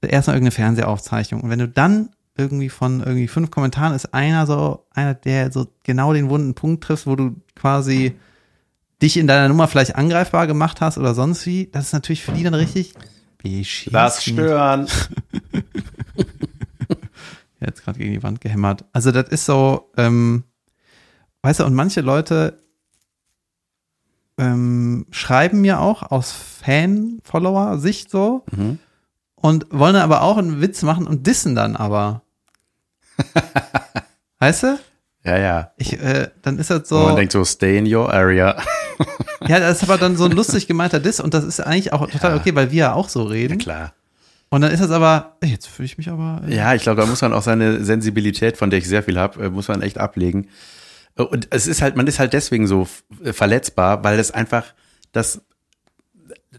erstmal irgendeine Fernsehaufzeichnung. Und wenn du dann irgendwie von irgendwie fünf Kommentaren ist einer so, einer, der so genau den wunden Punkt trifft, wo du quasi dich in deiner Nummer vielleicht angreifbar gemacht hast oder sonst wie, das ist natürlich für die dann richtig beschissen. Das stören. Jetzt gerade gegen die Wand gehämmert. Also das ist so, ähm, weißt du, und manche Leute ähm, schreiben mir auch aus Fan-Follower-Sicht so Mhm. und wollen aber auch einen Witz machen und dissen dann aber. weißt du? Ja, ja. Ich, äh, dann ist das Und man so, denkt so, stay in your area. ja, das ist aber dann so ein lustig gemeinter Diss und das ist eigentlich auch total Ja. okay, weil wir ja auch so Ja, reden. klar. Und dann ist das aber, jetzt fühle ich mich aber, äh, Ja, ich glaube, da muss man auch seine Sensibilität, von der ich sehr viel habe, muss man echt ablegen. Und es ist halt, man ist halt deswegen so f- verletzbar, weil das einfach das,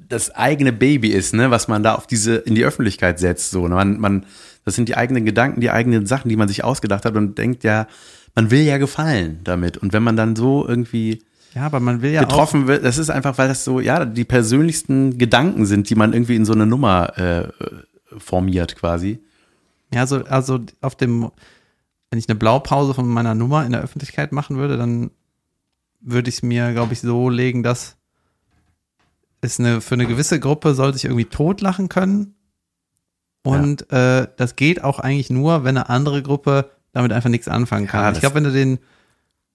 das eigene Baby ist, ne, was man da auf diese, in die Öffentlichkeit setzt, so. ne? Man, man, das sind die eigenen Gedanken, die eigenen Sachen, die man sich ausgedacht hat und denkt ja, man will ja gefallen damit. Und wenn man dann so irgendwie Ja, aber man will ja auch, getroffen wird, das ist einfach, weil das so, ja, die persönlichsten Gedanken sind, die man irgendwie in so eine Nummer äh, formiert quasi. ja, so, also auf dem, wenn ich eine Blaupause von meiner Nummer in der Öffentlichkeit machen würde, dann würde ich es mir, glaube ich, so legen, dass es eine, für eine gewisse Gruppe soll sich irgendwie totlachen können. Und äh, das geht auch eigentlich nur, wenn eine andere Gruppe damit einfach nichts anfangen kann. Ja, ich glaube, wenn du den,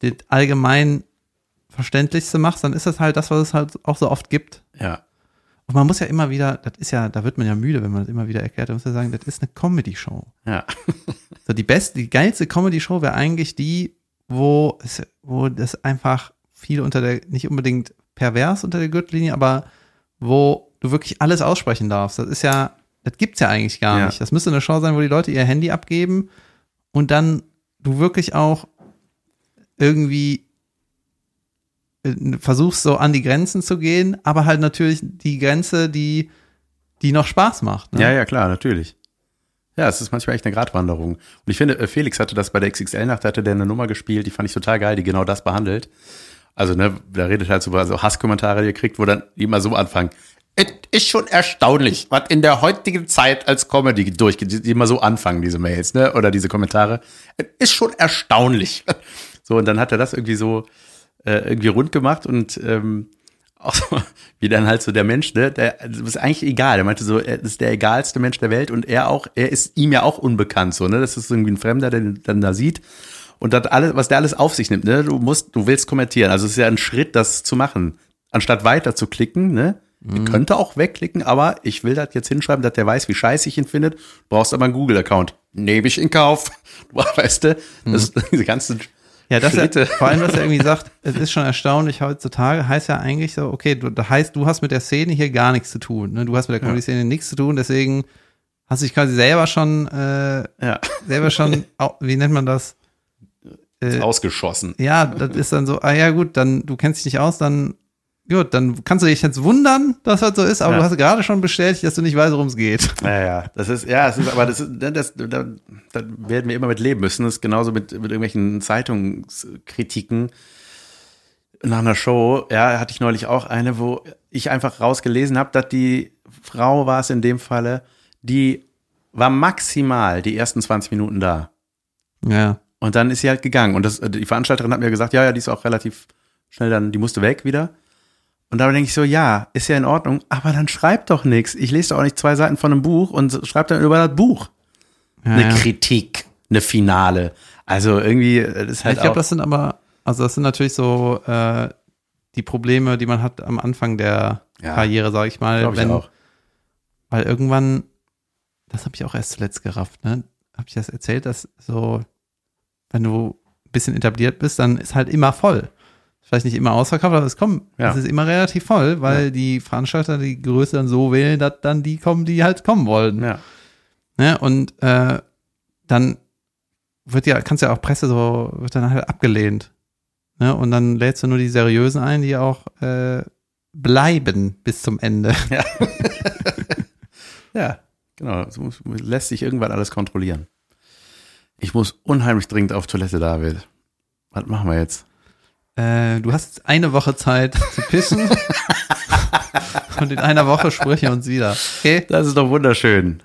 den allgemein verständlichste machst, dann ist das halt das, was es halt auch so oft gibt. Ja. Und man muss ja immer wieder, das ist ja, da wird man ja müde, wenn man das immer wieder erklärt. Da muss man sagen, das ist eine Comedy-Show. Ja. So die beste, die geilste Comedy-Show wäre eigentlich die, wo es, wo das einfach viel unter der, nicht unbedingt pervers unter der Gürtellinie, aber wo du wirklich alles aussprechen darfst. Das ist ja, das gibt's ja eigentlich gar Ja. nicht. Das müsste eine Show sein, wo die Leute ihr Handy abgeben und dann du wirklich auch irgendwie äh, versuchst so an die Grenzen zu gehen, aber halt natürlich die Grenze, die, die noch Spaß macht. Ne? Ja, ja, klar, natürlich. Ja, es ist manchmal echt eine Gratwanderung. Und ich finde, äh, Felix hatte das bei der XXL-Nacht, hatte der eine Nummer gespielt, die fand ich total geil, die genau das behandelt. Also, ne, da redet halt über so Hasskommentare, die ihr kriegt, wo dann immer so anfangen. Es ist schon erstaunlich, was in der heutigen Zeit als Comedy durchgeht, die immer so anfangen, diese Mails, ne, oder diese Kommentare. Es ist schon erstaunlich. So, und dann hat er das irgendwie so äh, irgendwie rund gemacht und ähm, auch so, wie dann halt so der Mensch, ne, der das ist eigentlich egal. Der meinte so, er ist der egalste Mensch der Welt und er auch, er ist ihm ja auch unbekannt, so, ne? Das ist irgendwie ein Fremder, der den dann da sieht. Und das alles, was der alles auf sich nimmt, ne? Du musst, du willst kommentieren. Also es ist ja ein Schritt, das zu machen. Anstatt weiter zu klicken, ne? Ihr könnt auch wegklicken, aber ich will das jetzt hinschreiben, dass der weiß, wie scheiße ich ihn findet. Brauchst aber einen Google-Account. Nehme ich in Kauf. Weißt du? Das, diese ganzen Ja, das ja, vor allem, dass er irgendwie sagt, es ist schon erstaunlich heutzutage, heißt ja eigentlich so, okay, du, das heißt, du hast mit der Szene hier gar nichts zu tun. Ne? Du hast mit der Comedy-Szene nichts zu tun, deswegen hast du dich quasi selber schon, äh, ja, selber schon, wie nennt man das? Äh, ausgeschossen. ja, das ist dann so, ah ja gut, dann, du kennst dich nicht aus, dann, gut, dann kannst du dich jetzt wundern, dass das so ist, aber Ja. du hast gerade schon bestätigt, dass du nicht weißt, worum es geht. Ja, ja, das ist, ja, es ist, aber das ist, das, da, da werden wir immer mit leben müssen. Das ist genauso mit, mit irgendwelchen Zeitungskritiken nach einer Show. Ja, hatte ich neulich auch eine, wo ich einfach rausgelesen habe, dass die Frau war es in dem Falle, die war maximal die ersten 20 Minuten da. Ja. Und dann ist sie halt gegangen. Und das, die Veranstalterin hat mir gesagt, ja, ja, die ist auch relativ schnell dann, die musste weg wieder. Und da denke ich so, ja, ist ja in Ordnung, aber dann schreibt doch nichts. Ich lese doch auch nicht zwei Seiten von einem Buch und schreibt dann über das Buch ja, eine ja. Kritik, eine Finale. Also irgendwie, das ist halt ich glaube, das sind aber, also das sind natürlich so äh, die Probleme, die man hat am Anfang der Ja. Karriere, sage ich mal. ich wenn, auch. Weil irgendwann, das habe ich auch erst zuletzt gerafft, ne? Habe ich das erzählt, dass so, wenn du ein bisschen etabliert bist, dann ist halt immer voll. Vielleicht nicht immer ausverkauft, aber es kommen, Ja. es ist immer relativ voll, weil die Veranstalter die Größe dann so wählen, dass dann die kommen, die halt kommen wollen. Ja. Ne? Und äh, dann wird ja, kannst ja auch Presse so, wird dann halt abgelehnt. Ne? Und dann lädst du nur die seriösen ein, die auch äh, bleiben bis zum Ende. Ja, genau. So lässt sich irgendwann alles kontrollieren. Ich muss unheimlich dringend auf Toilette, David. Was machen wir jetzt? Äh, du hast jetzt eine Woche Zeit zu pissen. Und in einer Woche sprechen wir uns wieder. Okay? Das ist doch wunderschön.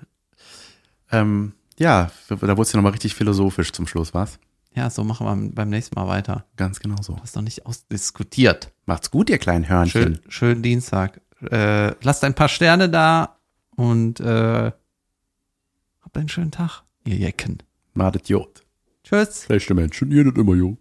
Ähm, ja, da wurde es ja nochmal richtig philosophisch zum Schluss, was? Ja, so machen wir beim nächsten Mal weiter. Ganz genau so. Du hast noch nicht ausdiskutiert. Macht's gut, ihr kleinen Hörnchen. Schön, schönen Dienstag. Äh, lasst ein paar Sterne da und äh, habt einen schönen Tag, ihr Jecken. Madet Jod. Tschüss. Schlechte Menschen, ihr nicht immer Jod.